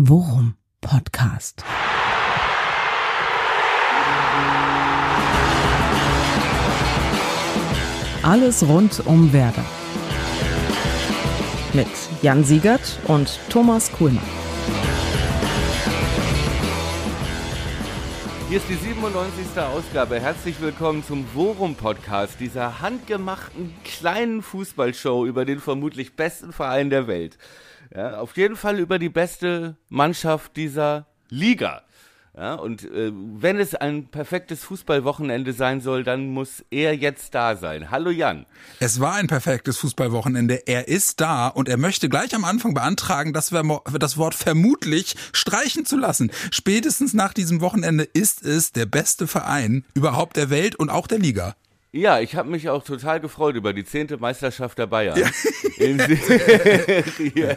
Worum Podcast. Alles rund um Werder. Mit Jan Siegert und Thomas Kuhlmann. Hier ist die 97. Ausgabe. Herzlich willkommen zum Worum Podcast, dieser handgemachten kleinen Fußballshow über den vermutlich besten Verein der Welt. Ja, auf jeden Fall über die beste Mannschaft dieser Liga. Ja, und äh, wenn es ein perfektes Fußballwochenende sein soll, dann muss er jetzt da sein. Hallo Jan. Es war ein perfektes Fußballwochenende. Er ist da und er möchte gleich am Anfang beantragen, das, das Wort vermutlich streichen zu lassen. Spätestens nach diesem Wochenende ist es der beste Verein überhaupt der Welt und auch der Liga. Ja, ich habe mich auch total gefreut über die zehnte Meisterschaft der Bayern. Ja. In Serie.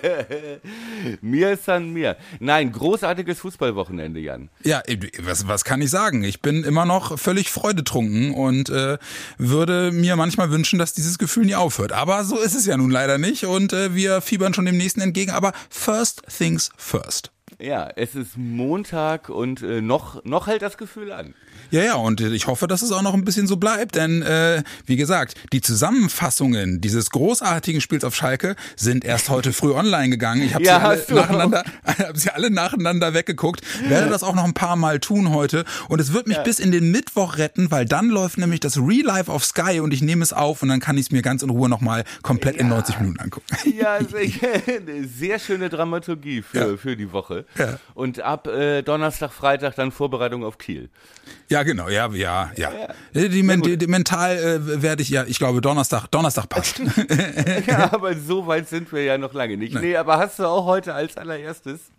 mir san mir. Nein, großartiges Fußballwochenende, Jan. Ja, was, was kann ich sagen? Ich bin immer noch völlig freudetrunken und äh, würde mir manchmal wünschen, dass dieses Gefühl nie aufhört. Aber so ist es ja nun leider nicht und äh, wir fiebern schon dem nächsten entgegen. Aber first things first. Ja, es ist Montag und äh, noch, noch hält das Gefühl an. Ja, ja, und ich hoffe, dass es auch noch ein bisschen so bleibt, denn äh, wie gesagt, die Zusammenfassungen dieses großartigen Spiels auf Schalke sind erst heute früh online gegangen. Ich habe ja, sie, alle nacheinander, hab sie alle nacheinander weggeguckt, werde das auch noch ein paar Mal tun heute und es wird mich ja. bis in den Mittwoch retten, weil dann läuft nämlich das Real Life auf Sky und ich nehme es auf und dann kann ich es mir ganz in Ruhe nochmal komplett ja. in 90 Minuten angucken. Ja, sehr, sehr schöne Dramaturgie für, für die Woche. Ja. Und ab äh, Donnerstag, Freitag dann Vorbereitung auf Kiel. Ja, genau, ja, ja, ja. ja. Die, men die, die, mental äh, werde ich ja, ich glaube, Donnerstag, Donnerstag passt. ja, aber so weit sind wir ja noch lange nicht. Nee, aber hast du auch heute als allererstes,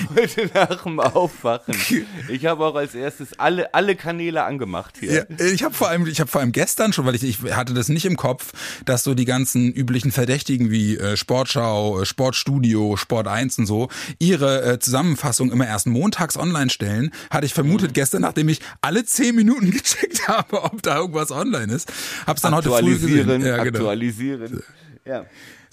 heute nach dem Aufwachen, ich habe auch als erstes alle, alle Kanäle angemacht hier. Ja, ich habe vor allem, ich habe vor allem gestern schon, weil ich, ich hatte das nicht im Kopf, dass so die ganzen üblichen Verdächtigen wie äh, Sportschau, äh, Sportstudio, Sport 1 und so, ihre äh, Zusammenfassung immer erst montags online stellen, hatte ich vermutet mhm. gestern, nachdem ich alle zehn Minuten gecheckt habe, ob da irgendwas online ist. Hab's dann heute früh gesehen. Ja, genau. Aktualisieren. Ja.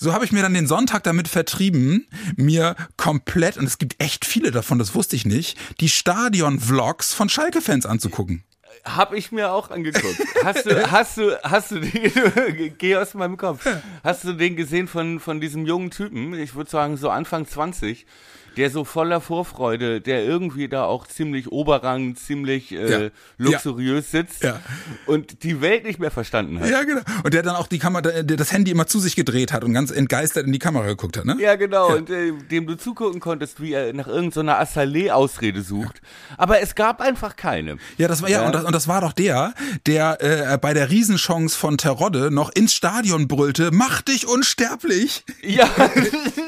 So habe ich mir dann den Sonntag damit vertrieben, mir komplett, und es gibt echt viele davon, das wusste ich nicht, die Stadion-Vlogs von Schalke-Fans anzugucken. Hab ich mir auch angeguckt. Hast du, hast du, hast du den, geh aus meinem Kopf. Hast du den gesehen von, von diesem jungen Typen? Ich würde sagen, so Anfang 20 der so voller Vorfreude, der irgendwie da auch ziemlich Oberrang, ziemlich äh, ja. luxuriös ja. sitzt ja. und die Welt nicht mehr verstanden hat. Ja, genau. Und der dann auch die Kamera, der das Handy immer zu sich gedreht hat und ganz entgeistert in die Kamera geguckt hat, ne? Ja, genau. Und äh, dem du zugucken konntest, wie er nach irgendeiner so Assalé-Ausrede sucht. Aber es gab einfach keine. Ja, das war ja, Und, das, und das war doch der, der äh, bei der Riesenchance von Terodde noch ins Stadion brüllte, mach dich unsterblich. Ja.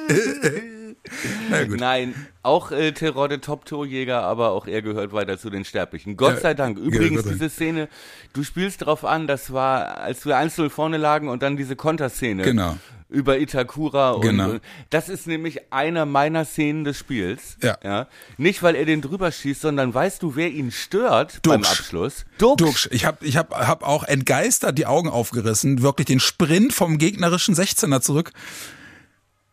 Nein, auch äh, Terodde Top-Torjäger, aber auch er gehört weiter zu den Sterblichen. Gott ja, sei Dank. Übrigens, ja, diese Szene, du spielst darauf an, das war, als wir 1 vorne lagen und dann diese Konterszene. Genau über Itakura und, genau. und das ist nämlich einer meiner Szenen des Spiels. Ja. ja. Nicht weil er den drüber schießt, sondern weißt du, wer ihn stört Duxch. beim Abschluss? Duxch. Duxch. Ich habe ich hab, hab auch entgeistert die Augen aufgerissen, wirklich den Sprint vom gegnerischen 16er zurück.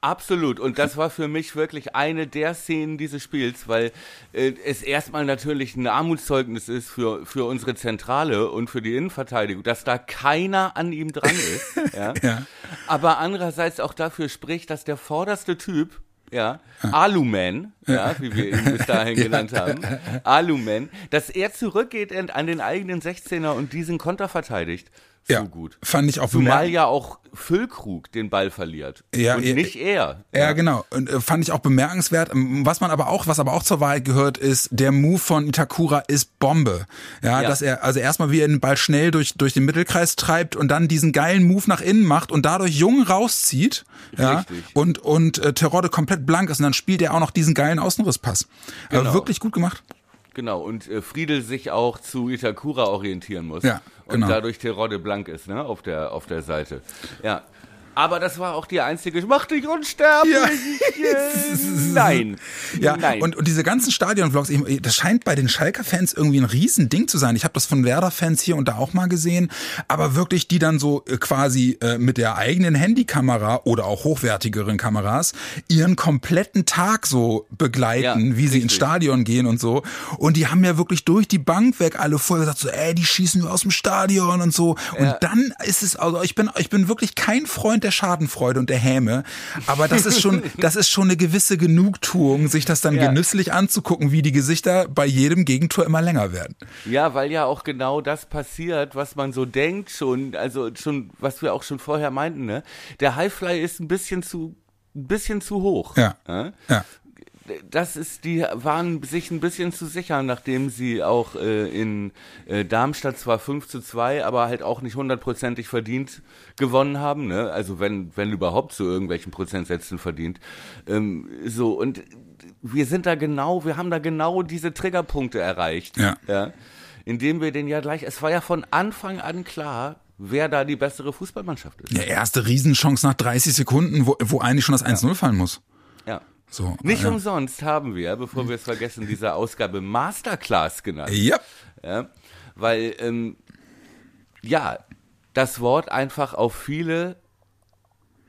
Absolut. Und das war für mich wirklich eine der Szenen dieses Spiels, weil äh, es erstmal natürlich ein Armutszeugnis ist für, für unsere Zentrale und für die Innenverteidigung, dass da keiner an ihm dran ist. ja? ja. Aber andererseits auch dafür spricht, dass der vorderste Typ, ja, Aluman, ja, wie wir ihn bis dahin genannt haben, Aluman, dass er zurückgeht an den eigenen 16er und diesen Konter verteidigt so ja, gut. Fand ich auch Zumal ja auch Füllkrug den Ball verliert. Ja, und nicht er. Ja, ja, genau. Und äh, fand ich auch bemerkenswert. Ähm, was man aber auch, was aber auch zur Wahrheit gehört, ist, der Move von Itakura ist Bombe. Ja, ja. dass er, also erstmal wie er den Ball schnell durch, durch den Mittelkreis treibt und dann diesen geilen Move nach innen macht und dadurch Jung rauszieht. Ja. Richtig. Und, und äh, Terodde komplett blank ist und dann spielt er auch noch diesen geilen Außenrisspass. Also genau. Also wirklich gut gemacht. Genau, und äh, Friedel sich auch zu Itakura orientieren muss. Ja, genau. Und dadurch Terodde blank ist, ne, auf der, auf der Seite. Ja. Aber das war auch die einzige. Mach dich unsterblich. Ja. Nein. Ja, Nein. Und, und diese ganzen Stadion-Vlogs, das scheint bei den Schalker-Fans irgendwie ein Riesending zu sein. Ich habe das von Werder-Fans hier und da auch mal gesehen. Aber wirklich, die dann so äh, quasi äh, mit der eigenen Handykamera oder auch hochwertigeren Kameras ihren kompletten Tag so begleiten, Ja, wie sie ins Stadion gehen und so. Und die haben ja wirklich durch die Bank weg alle voll gesagt, so, ey, die schießen wir aus dem Stadion und so. Und Ja. dann ist es, also ich bin, ich bin wirklich kein Freund der Schadenfreude und der Häme. Aber das ist schon, das ist schon eine gewisse Genugtuung, sich das dann Ja. genüsslich anzugucken, wie die Gesichter bei jedem Gegentor immer länger werden. Ja, weil ja auch genau das passiert, was man so denkt schon, also schon, was wir auch schon vorher meinten, ne? Der Highfly ist ein bisschen zu, ein bisschen zu hoch. Ja. Ja? Ja. Das ist, die waren sich ein bisschen zu sicher, nachdem sie auch äh, in äh, Darmstadt zwar 5 zu 2, aber halt auch nicht hundertprozentig verdient gewonnen haben, ne? Also wenn, wenn überhaupt zu irgendwelchen Prozentsätzen verdient. Ähm, so, und wir sind da genau, wir haben da genau diese Triggerpunkte erreicht. Ja. ja. Indem wir den ja gleich, es war ja von Anfang an klar, wer da die bessere Fußballmannschaft ist. Ja, erste Riesenchance nach 30 Sekunden, wo, wo eigentlich schon das 1-0 fallen muss. Ja. So, Nicht ja. umsonst haben wir, bevor wir es vergessen, diese Ausgabe Masterclass genannt. Ja. Ja, weil, ähm, ja, das Wort einfach auf viele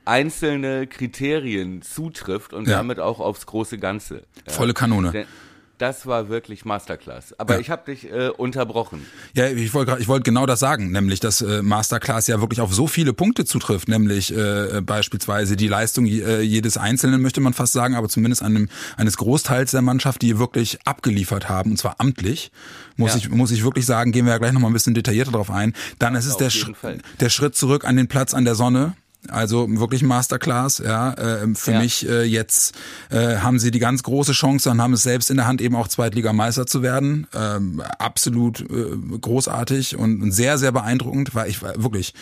einzelne Kriterien zutrifft und Ja. damit auch aufs große Ganze. Volle Kanone. Denn das war wirklich Masterclass. Aber Ja. ich habe dich äh, unterbrochen. Ja, ich wollte ich wollte genau das sagen, nämlich dass äh, Masterclass ja wirklich auf so viele Punkte zutrifft, nämlich äh, beispielsweise die Leistung äh, jedes Einzelnen möchte man fast sagen, aber zumindest einem, eines Großteils der Mannschaft, die wirklich abgeliefert haben und zwar amtlich, muss Ja. ich muss ich wirklich sagen, gehen wir ja gleich noch mal ein bisschen detaillierter drauf ein. Dann ist es der Sch Fall. der Schritt zurück an den Platz an der Sonne. Also wirklich ein Masterclass, ja. Äh, für Ja. mich äh, jetzt äh, haben sie die ganz große Chance und haben es selbst in der Hand, eben auch Zweitligameister zu werden. Ähm, absolut äh, großartig und, und sehr, sehr beeindruckend, weil ich war wirklich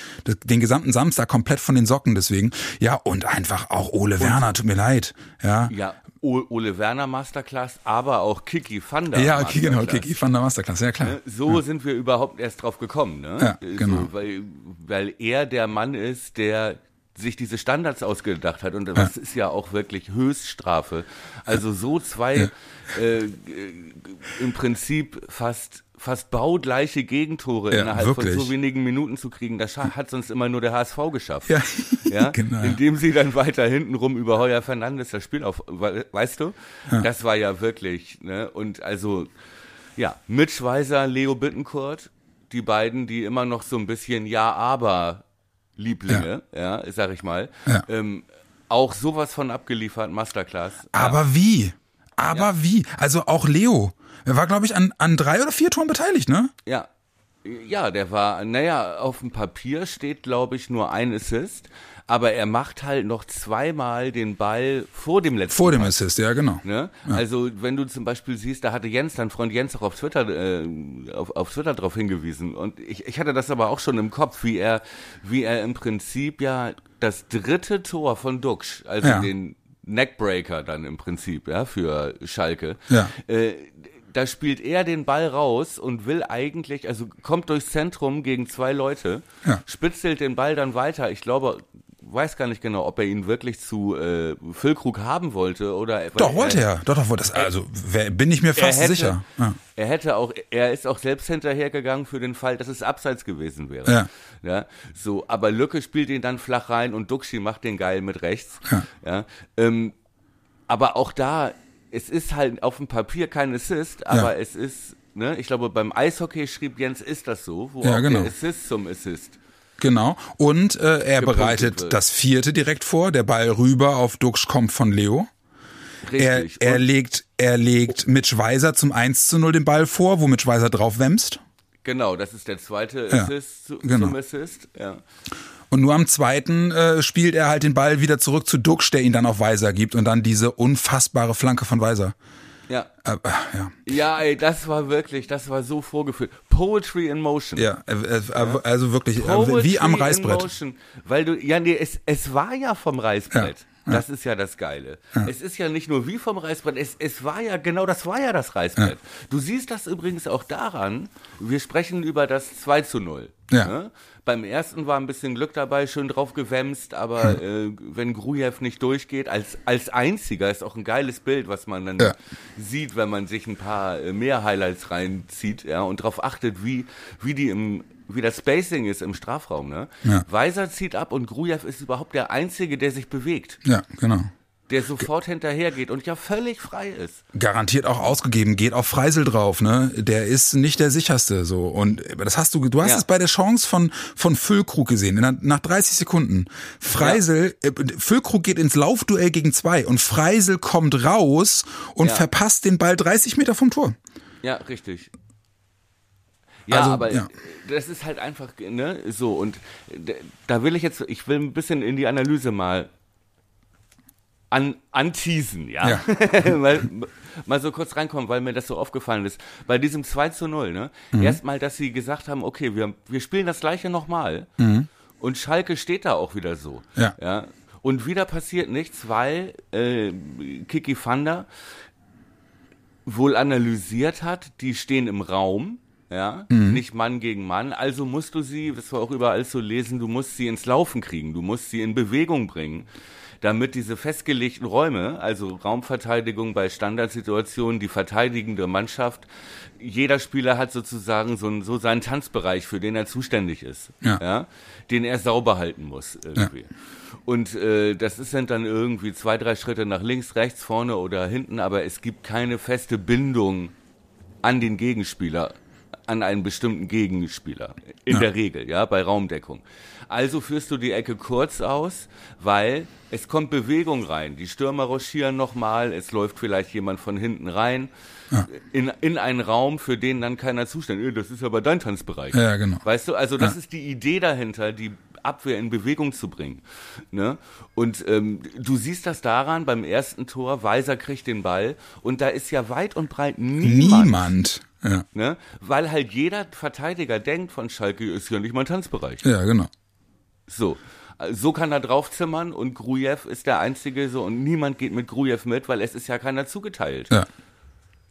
den gesamten Samstag komplett von den Socken deswegen. Ja, und einfach auch Ole Werner, tut mir leid. Ja. Ja, O- Ole Werner Masterclass, aber auch Kiki van der Ja, okay, genau. Kiki van der Masterclass, ja klar. Ne? So sind wir überhaupt erst drauf gekommen, ne? Ja, genau. So, weil, weil er der Mann ist, der sich diese Standards ausgedacht hat und das ist ja auch wirklich Höchststrafe. Also so zwei äh, äh, im Prinzip fast fast baugleiche Gegentore Ja, innerhalb wirklich. von so wenigen Minuten zu kriegen, das hat sonst immer nur der HSV geschafft. Ja, Ja, genau. indem sie dann weiter hintenrum über Heuer Fernandes das Spiel auf, we- weißt du? Das war ja wirklich, ne? Und also, ja, Mitch Weiser, Leo Bittencourt, die beiden, die immer noch so ein bisschen Ja, aber Lieblinge, ja, sag ich mal, Ja. ähm, auch sowas von abgeliefert, Masterclass. Aber wie? Aber wie? Also auch Leo. Er war, glaube ich, an, an drei oder vier Toren beteiligt, ne? Ja. Ja, der war, naja, auf dem Papier steht, glaube ich, nur ein Assist, aber er macht halt noch zweimal den Ball vor dem letzten Vor dem Pass. Assist, ja, genau. Ne? Also wenn du zum Beispiel siehst, da hatte Jens, dein Freund Jens auch auf Twitter, äh, auf, auf Twitter darauf hingewiesen und ich, ich hatte das aber auch schon im Kopf, wie er, wie er im Prinzip ja das dritte Tor von Duxch, also Ja. den Neckbreaker dann im Prinzip, ja, für Schalke, Ja. äh, da spielt er den Ball raus und will eigentlich, also kommt durchs Zentrum gegen zwei Leute, Ja. spitzelt den Ball dann weiter. Ich glaube, weiß gar nicht genau, ob er ihn wirklich zu äh, Füllkrug haben wollte oder Doch, wollte er. Doch, doch, wollte das. Also wer, bin ich mir er fast hätte, sicher. Ja. Er hätte auch, er ist auch selbst hinterhergegangen für den Fall, dass es abseits gewesen wäre. Ja. ja so, aber Lücke spielt ihn dann flach rein und Duxi macht den geil mit rechts. Ja. ja ähm, aber auch da, es ist halt auf dem Papier kein Assist, aber es ist, ne, ich glaube, beim Eishockey schrieb Jens, ist das so, wo Ja, genau. der Assist zum Assist. Genau. Und äh, er bereitet wird. das vierte direkt vor. Der Ball rüber auf Duxch kommt von Leo. Er, Richtig. er Und- legt, er legt Mitch Weiser zum 1 zu 0 den Ball vor, wo Mitch Weiser drauf wämst. Genau, das ist der zweite Ja, Assist zu, genau. zum Assist. Ja. Und nur am zweiten äh, spielt er halt den Ball wieder zurück zu Duxch, der ihn dann auf Weiser gibt und dann diese unfassbare Flanke von Weiser. Ja. Äh, äh, ja. Ja, ey, das war wirklich, das war so vorgeführt. Poetry in Motion. Ja, äh, also wirklich Poetry wie am in Reißbrett. Motion, weil du, ja, nee, es, es war ja vom Reißbrett. Das ist ja das Geile. Ja. Es ist ja nicht nur wie vom Reißbrett, es, es war ja, genau das war ja das Reißbrett. Ja. Du siehst das übrigens auch daran, wir sprechen über das 2 zu 0. Ja. Ne? Beim ersten war ein bisschen Glück dabei, schön drauf gewämst, aber äh, wenn Grujew nicht durchgeht, als, als einziger, ist auch ein geiles Bild, was man dann ja. sieht, wenn man sich ein paar äh, mehr Highlights reinzieht, ja, und darauf achtet, wie, wie die im wie das Spacing ist im Strafraum, ne? Ja. Weiser zieht ab und Grujew ist überhaupt der Einzige, der sich bewegt. Ja, genau der sofort hinterhergeht und ja völlig frei ist. Garantiert auch ausgegeben, geht auf Freisel drauf, ne? Der ist nicht der sicherste so und das hast du du hast ja. es bei der Chance von von Füllkrug gesehen, nach 30 Sekunden. Freisel ja. äh, Füllkrug geht ins Laufduell gegen zwei und Freisel kommt raus und ja. verpasst den Ball 30 Meter vom Tor. Ja, richtig. Ja, also, aber ja. das ist halt einfach, ne, so und da will ich jetzt, ich will ein bisschen in die Analyse mal an, anteasen, ja. ja. mal, mal so kurz reinkommen, weil mir das so aufgefallen ist. Bei diesem 2 zu 0, ne? Mhm. Erstmal, dass sie gesagt haben, okay, wir, wir spielen das gleiche nochmal. Mhm. Und Schalke steht da auch wieder so. Ja. ja? Und wieder passiert nichts, weil äh, Kiki Fanda wohl analysiert hat, die stehen im Raum, ja, mhm. nicht Mann gegen Mann. Also musst du sie, das war auch überall zu lesen, du musst sie ins Laufen kriegen, du musst sie in Bewegung bringen damit diese festgelegten Räume, also Raumverteidigung bei Standardsituationen, die verteidigende Mannschaft, jeder Spieler hat sozusagen so, so seinen Tanzbereich, für den er zuständig ist, ja. ja den er sauber halten muss irgendwie. Ja. Und äh, das sind dann irgendwie zwei, drei Schritte nach links, rechts, vorne oder hinten, aber es gibt keine feste Bindung an den Gegenspieler an einen bestimmten Gegenspieler. In ja. der Regel, ja, bei Raumdeckung. Also führst du die Ecke kurz aus, weil es kommt Bewegung rein. Die Stürmer rochieren nochmal, es läuft vielleicht jemand von hinten rein. Ja. In, in einen Raum, für den dann keiner zuständig ist. Das ist aber dein Tanzbereich. Ja, genau. Weißt du, also das ja. ist die Idee dahinter, die Abwehr in Bewegung zu bringen. Ne? Und ähm, du siehst das daran, beim ersten Tor, Weiser kriegt den Ball und da ist ja weit und breit niemand. Niemand. Ja. Ne? Weil halt jeder Verteidiger denkt von Schalke, ist ja nicht mein Tanzbereich. Ja, genau. So. So kann er draufzimmern und Grujew ist der Einzige so und niemand geht mit Grujew mit, weil es ist ja keiner zugeteilt. Ja.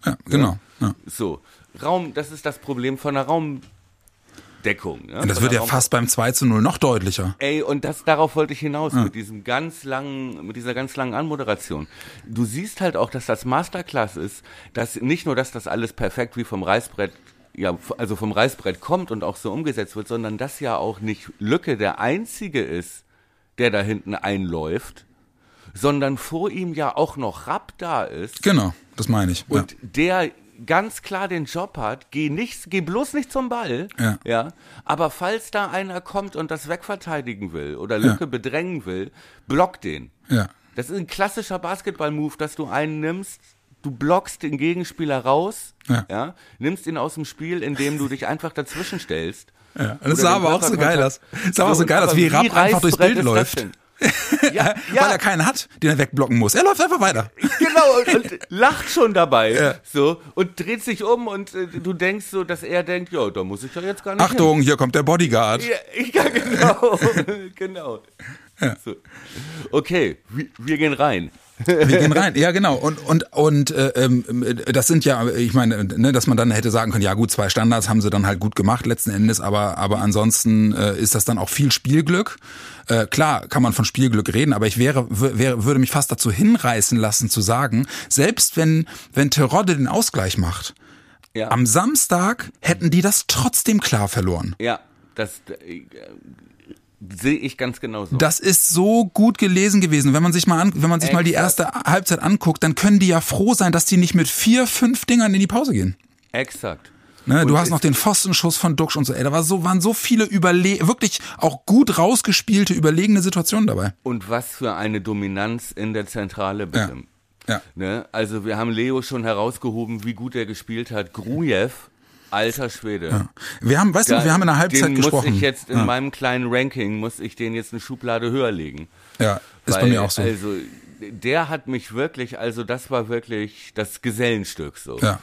Ja, genau. Ja. So. Raum, das ist das Problem von der Raum, Deckung. Ne? Das wird ja fast beim 2 zu 0 noch deutlicher. Ey, und das, darauf wollte ich hinaus, ja. mit diesem ganz langen, mit dieser ganz langen Anmoderation. Du siehst halt auch, dass das Masterclass ist, dass nicht nur, dass das alles perfekt wie vom Reißbrett ja, also vom Reißbrett kommt und auch so umgesetzt wird, sondern dass ja auch nicht Lücke der einzige ist, der da hinten einläuft, sondern vor ihm ja auch noch Rapp da ist. Genau, das meine ich. Und ja. der ganz klar den Job hat, geh nicht, geh bloß nicht zum Ball, ja. ja. Aber falls da einer kommt und das wegverteidigen will oder Lücke ja. bedrängen will, block den. Ja. Das ist ein klassischer Basketball-Move, dass du einen nimmst, du blockst den Gegenspieler raus, ja. ja, nimmst ihn aus dem Spiel, indem du dich einfach dazwischen stellst. Ja, das sah aber auch so geil aus. Das sah aber so geil aus, wie Rapp einfach durchs Bild läuft. ja, ja. Weil er keinen hat, den er wegblocken muss. Er läuft einfach weiter. Genau, und, und lacht schon dabei. Ja. So, und dreht sich um und äh, du denkst so, dass er denkt, ja, da muss ich ja jetzt gar nicht. Achtung, hin. hier kommt der Bodyguard. Ja, genau. genau. So. Okay, wir, wir gehen rein. Wir gehen rein, ja genau. Und und und äh, ähm, das sind ja, ich meine, ne, dass man dann hätte sagen können, ja gut, zwei Standards haben sie dann halt gut gemacht letzten Endes, aber aber ansonsten äh, ist das dann auch viel Spielglück. Äh, klar kann man von Spielglück reden, aber ich wäre, wäre würde mich fast dazu hinreißen lassen zu sagen, selbst wenn wenn Terodde den Ausgleich macht, ja. am Samstag hätten die das trotzdem klar verloren. Ja, das äh, Sehe ich ganz genauso. Das ist so gut gelesen gewesen. Wenn man sich mal an, wenn man sich Exakt. mal die erste Halbzeit anguckt, dann können die ja froh sein, dass die nicht mit vier, fünf Dingern in die Pause gehen. Exakt. Ne, du hast noch den Pfostenschuss von Duxch und so. Ey, da war so, waren so viele überle wirklich auch gut rausgespielte, überlegene Situationen dabei. Und was für eine Dominanz in der Zentrale bitte. Ja. ja. Ne? Also wir haben Leo schon herausgehoben, wie gut er gespielt hat. Grujew Alter Schwede. Ja. Wir haben, weißt du, wir haben in der Halbzeit den gesprochen. muss ich jetzt in ja. meinem kleinen Ranking, muss ich den jetzt eine Schublade höher legen. Ja, ist Weil, bei mir auch so. Also, der hat mich wirklich, also das war wirklich das Gesellenstück so. Ja.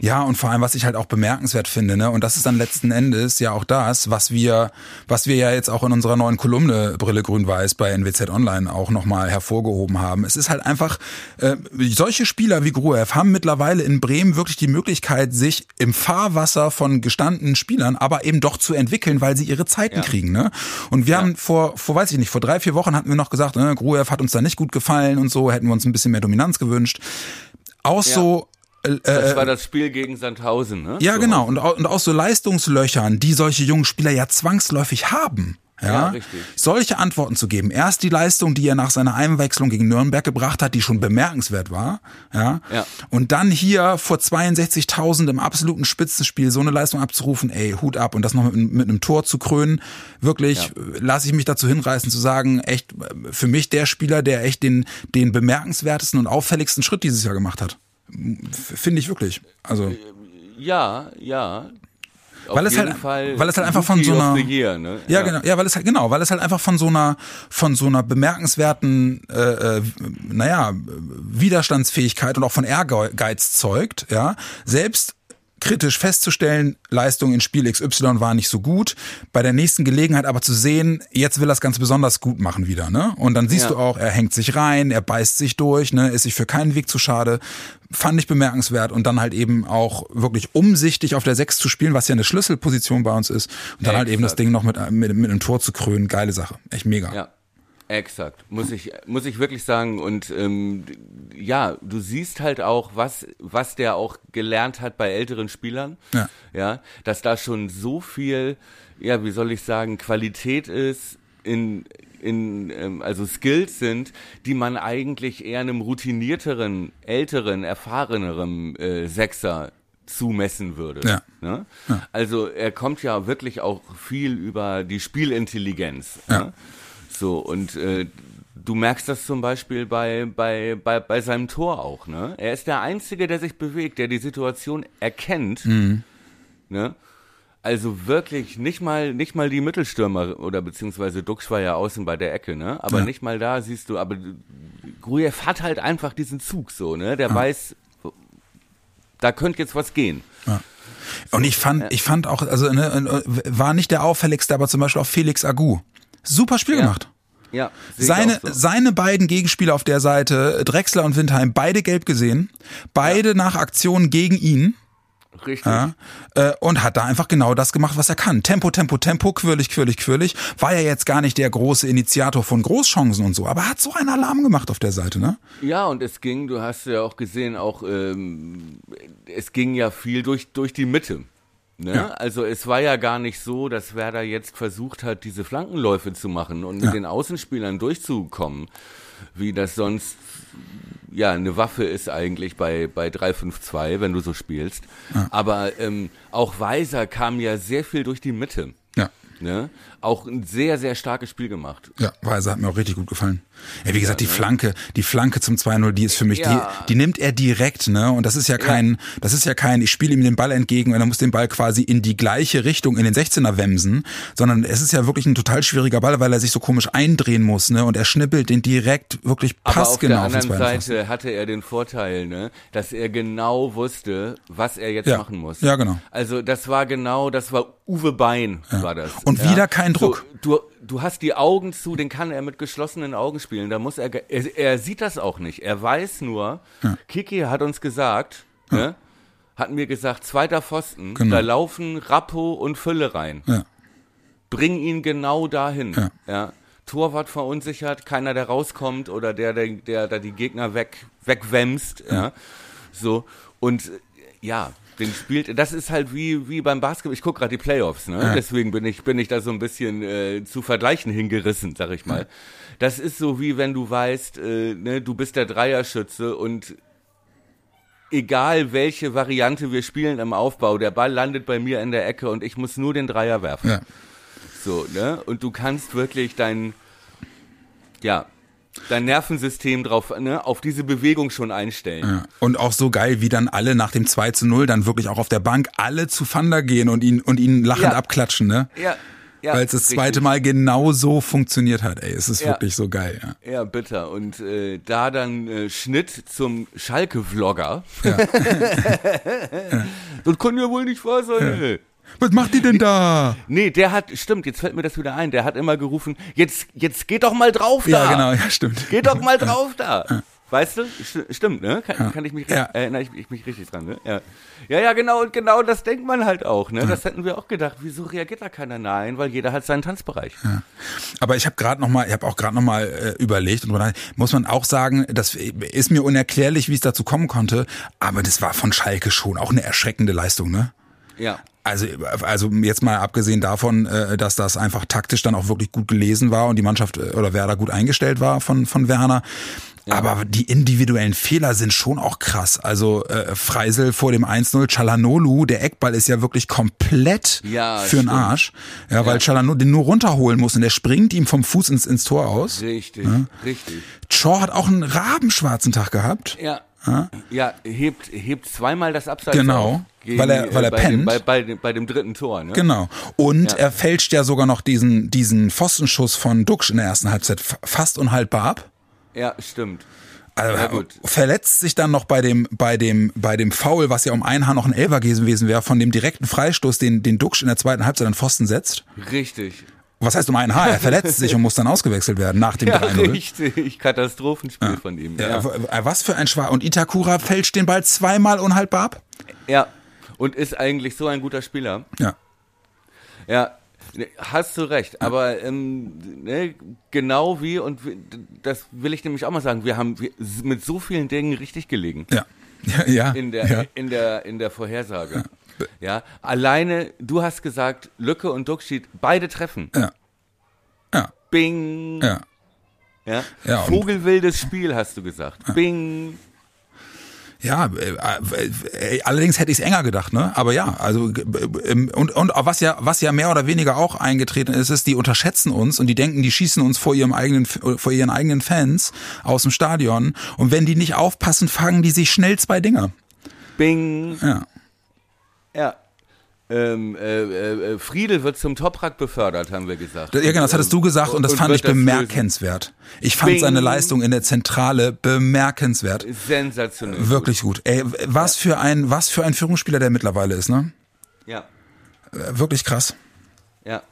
Ja, und vor allem, was ich halt auch bemerkenswert finde, ne, und das ist dann letzten Endes ja auch das, was wir, was wir ja jetzt auch in unserer neuen Kolumne Brille Grün-Weiß bei NWZ Online auch nochmal hervorgehoben haben. Es ist halt einfach, äh, solche Spieler wie Gruev haben mittlerweile in Bremen wirklich die Möglichkeit, sich im Fahrwasser von gestandenen Spielern aber eben doch zu entwickeln, weil sie ihre Zeiten ja. kriegen, ne? Und wir ja. haben vor, vor, weiß ich nicht, vor drei, vier Wochen hatten wir noch gesagt, ne, Gruev hat uns da nicht gut gefallen und so, hätten wir uns ein bisschen mehr Dominanz gewünscht. Auch ja. so das war das Spiel gegen Sandhausen, ne? Ja, so genau. Und, und aus so Leistungslöchern, die solche jungen Spieler ja zwangsläufig haben. Ja, ja, richtig. solche Antworten zu geben. Erst die Leistung, die er nach seiner Einwechslung gegen Nürnberg gebracht hat, die schon bemerkenswert war. Ja. ja. Und dann hier vor 62.000 im absoluten Spitzenspiel so eine Leistung abzurufen, ey, Hut ab und das noch mit, mit einem Tor zu krönen. Wirklich ja. lasse ich mich dazu hinreißen zu sagen, echt für mich der Spieler, der echt den, den bemerkenswertesten und auffälligsten Schritt dieses Jahr gemacht hat. Finde ich wirklich. Also. Ja, ja. weil es halt, Fall weil es halt einfach von so einer, year, ne? ja, ja, genau, ja, weil es halt genau, weil es halt einfach von so einer, von so einer bemerkenswerten, äh, äh, naja, Widerstandsfähigkeit und auch von Ehrgeiz zeugt, ja, selbst kritisch festzustellen, Leistung in Spiel XY war nicht so gut. Bei der nächsten Gelegenheit aber zu sehen, jetzt will er es ganz besonders gut machen wieder, ne? Und dann siehst ja. du auch, er hängt sich rein, er beißt sich durch, ne? Ist sich für keinen Weg zu schade. Fand ich bemerkenswert und dann halt eben auch wirklich umsichtig auf der Sechs zu spielen, was ja eine Schlüsselposition bei uns ist. Und dann ja, halt eben das Ding noch mit, mit, mit einem Tor zu krönen. Geile Sache. Echt mega. Ja. Exakt, muss ich muss ich wirklich sagen und ähm, ja, du siehst halt auch was was der auch gelernt hat bei älteren Spielern, ja, ja dass da schon so viel, ja, wie soll ich sagen, Qualität ist in in ähm, also Skills sind, die man eigentlich eher einem routinierteren, älteren, erfahreneren äh, Sechser zumessen würde. Ja. Ne? ja. Also er kommt ja wirklich auch viel über die Spielintelligenz. Ja. Ne? So, und äh, du merkst das zum Beispiel bei, bei, bei, bei seinem Tor auch, ne? Er ist der Einzige, der sich bewegt, der die Situation erkennt, mhm. ne? Also wirklich nicht mal nicht mal die Mittelstürmer oder beziehungsweise Dux war ja außen bei der Ecke, ne? Aber ja. nicht mal da siehst du, aber Grujew hat halt einfach diesen Zug so, ne? Der ja. weiß, da könnte jetzt was gehen. Ja. Und ich fand, ich fand auch, also ne, war nicht der auffälligste, aber zum Beispiel auch Felix Agu. Super Spiel ja. gemacht. Ja, seine, so. seine beiden Gegenspieler auf der Seite, Drexler und Windheim, beide gelb gesehen, beide ja. nach Aktionen gegen ihn. Richtig. Ja, äh, und hat da einfach genau das gemacht, was er kann. Tempo, Tempo, Tempo, quirlig, quirlig, quirlig. War ja jetzt gar nicht der große Initiator von Großchancen und so, aber hat so einen Alarm gemacht auf der Seite, ne? Ja, und es ging, du hast ja auch gesehen, auch ähm, es ging ja viel durch, durch die Mitte. Ne? Ja. Also es war ja gar nicht so, dass Werder jetzt versucht hat, diese Flankenläufe zu machen und mit ja. den Außenspielern durchzukommen, wie das sonst ja eine Waffe ist eigentlich bei bei 352, wenn du so spielst. Ja. Aber ähm, auch Weiser kam ja sehr viel durch die Mitte. Ja. Ne? Auch ein sehr, sehr starkes Spiel gemacht. Ja, Weiser hat mir auch richtig gut gefallen. Ja, wie gesagt, die Flanke, die Flanke zum 2-0, die ist für mich, ja. die, die nimmt er direkt, ne? Und das ist ja kein, ja. das ist ja kein, ich spiele ihm den Ball entgegen und er muss den Ball quasi in die gleiche Richtung in den 16er wemsen, sondern es ist ja wirklich ein total schwieriger Ball, weil er sich so komisch eindrehen muss, ne? Und er schnippelt den direkt wirklich passgenau. Aber auf der anderen Seite hatte er den Vorteil, ne? Dass er genau wusste, was er jetzt ja. machen muss. Ja, genau. Also das war genau, das war Uwe Bein, war das. Und wieder kein Druck. So, du, du hast die Augen zu, den kann er mit geschlossenen Augen spielen. Da muss er, er, er sieht das auch nicht. Er weiß nur, ja. Kiki hat uns gesagt, ja. ne, hat mir gesagt, zweiter Pfosten, genau. da laufen Rappo und Fülle rein. Ja. Bring ihn genau dahin. Ja. ja. Torwart verunsichert, keiner, der rauskommt oder der, der, der, der die Gegner weg, wegwämst. Ja. So. Und ja, den spielt, das ist halt wie, wie beim Basketball, ich gucke gerade die Playoffs, ne? Ja. Deswegen bin ich, bin ich da so ein bisschen äh, zu vergleichen hingerissen, sag ich mal. Das ist so wie wenn du weißt, äh, ne, du bist der Dreierschütze und egal welche Variante wir spielen im Aufbau, der Ball landet bei mir in der Ecke und ich muss nur den Dreier werfen. Ja. So, ne? Und du kannst wirklich dein, ja, dein Nervensystem drauf, ne, auf diese Bewegung schon einstellen. Ja. Und auch so geil, wie dann alle nach dem 2 zu 0 dann wirklich auch auf der Bank alle zu Fanda gehen und ihn, und ihn lachend ja. abklatschen, ne? Ja. Ja, Weil es das zweite richtig. Mal genau so funktioniert hat. Ey, es ist ja. wirklich so geil. Ja, ja bitter. Und äh, da dann äh, Schnitt zum Schalke-Vlogger. Ja. das kann ja wohl nicht wahr sein. Ja. Was macht die denn da? Nee, der hat, stimmt, jetzt fällt mir das wieder ein, der hat immer gerufen, jetzt, jetzt geht doch mal drauf da. Ja, genau, ja, stimmt. Geht doch mal drauf da. Weißt du? Stimmt, ne? Kann, ja. kann ich mich, ja. erinnere ich, ich, mich richtig dran, ne? Ja. ja, ja, genau, und genau das denkt man halt auch, ne? Das hätten wir auch gedacht. Wieso reagiert da keiner? Nein, weil jeder hat seinen Tanzbereich. Ja. Aber ich habe gerade noch mal, ich habe auch gerade noch mal äh, überlegt und muss man auch sagen, das ist mir unerklärlich, wie es dazu kommen konnte, aber das war von Schalke schon auch eine erschreckende Leistung, ne? Ja. Also, also jetzt mal abgesehen davon, äh, dass das einfach taktisch dann auch wirklich gut gelesen war und die Mannschaft äh, oder Werder gut eingestellt war von, von Werner. Ja. Aber die individuellen Fehler sind schon auch krass. Also äh, Freisel vor dem 1-0, Chalanolu, der Eckball ist ja wirklich komplett ja, für den Arsch. Ja, weil ja. Chalanolu den nur runterholen muss und der springt ihm vom Fuß ins, ins Tor aus. Richtig, ja. richtig. Shaw hat auch einen rabenschwarzen Tag gehabt. Ja. Ja, ja hebt, hebt zweimal das Abseits Genau, gegen, weil er, weil er äh, bei pennt. Dem, bei, bei, dem, bei dem dritten Tor. Ne? Genau. Und ja. er fälscht ja sogar noch diesen, diesen Pfostenschuss von Duxch in der ersten Halbzeit fast unhaltbar ab. Ja, stimmt. Also, verletzt sich dann noch bei dem, bei dem, bei dem Foul, was ja um ein Haar noch ein Elfer gewesen wäre, von dem direkten Freistoß, den, den Duxch in der zweiten Halbzeit an Pfosten setzt. Richtig. Was heißt um ein Haar? Er verletzt sich und muss dann ausgewechselt werden nach dem ja, 3-0. Richtig, Katastrophenspiel ja. von ihm. Ja. ja. Was für ein Schwach. Und Itakura fälscht den Ball zweimal unhaltbar ab? Ja. Und ist eigentlich so ein guter Spieler. Ja. Ja, Hast du recht, aber ähm, ne, genau wie, und das will ich nämlich auch mal sagen, wir haben mit so vielen Dingen richtig gelegen. Ja. Ja, ja, in der, ja. in der, in der Vorhersage. Ja. ja. Alleine, du hast gesagt, Lücke und Duckschied, beide treffen. Ja. Ja. Bing. Ja. Ja. ja Vogelwildes Spiel, hast du gesagt. Bing. Ja, äh, äh, allerdings hätte ich es enger gedacht, ne? Aber ja, also und und was ja was ja mehr oder weniger auch eingetreten ist, ist, die unterschätzen uns und die denken, die schießen uns vor ihrem eigenen vor ihren eigenen Fans aus dem Stadion und wenn die nicht aufpassen, fangen die sich schnell zwei Dinger. Bing. Ja. Ja, ähm, äh, äh, Friedel wird zum Toprak befördert, haben wir gesagt. Ja, genau, das hattest du gesagt und das und fand ich bemerkenswert. Ich fand Bing. seine Leistung in der Zentrale bemerkenswert. Sensationell. Wirklich gut. Ey, was ja. für ein, was für ein Führungsspieler der mittlerweile ist, ne? Ja. Äh, wirklich krass. Ja.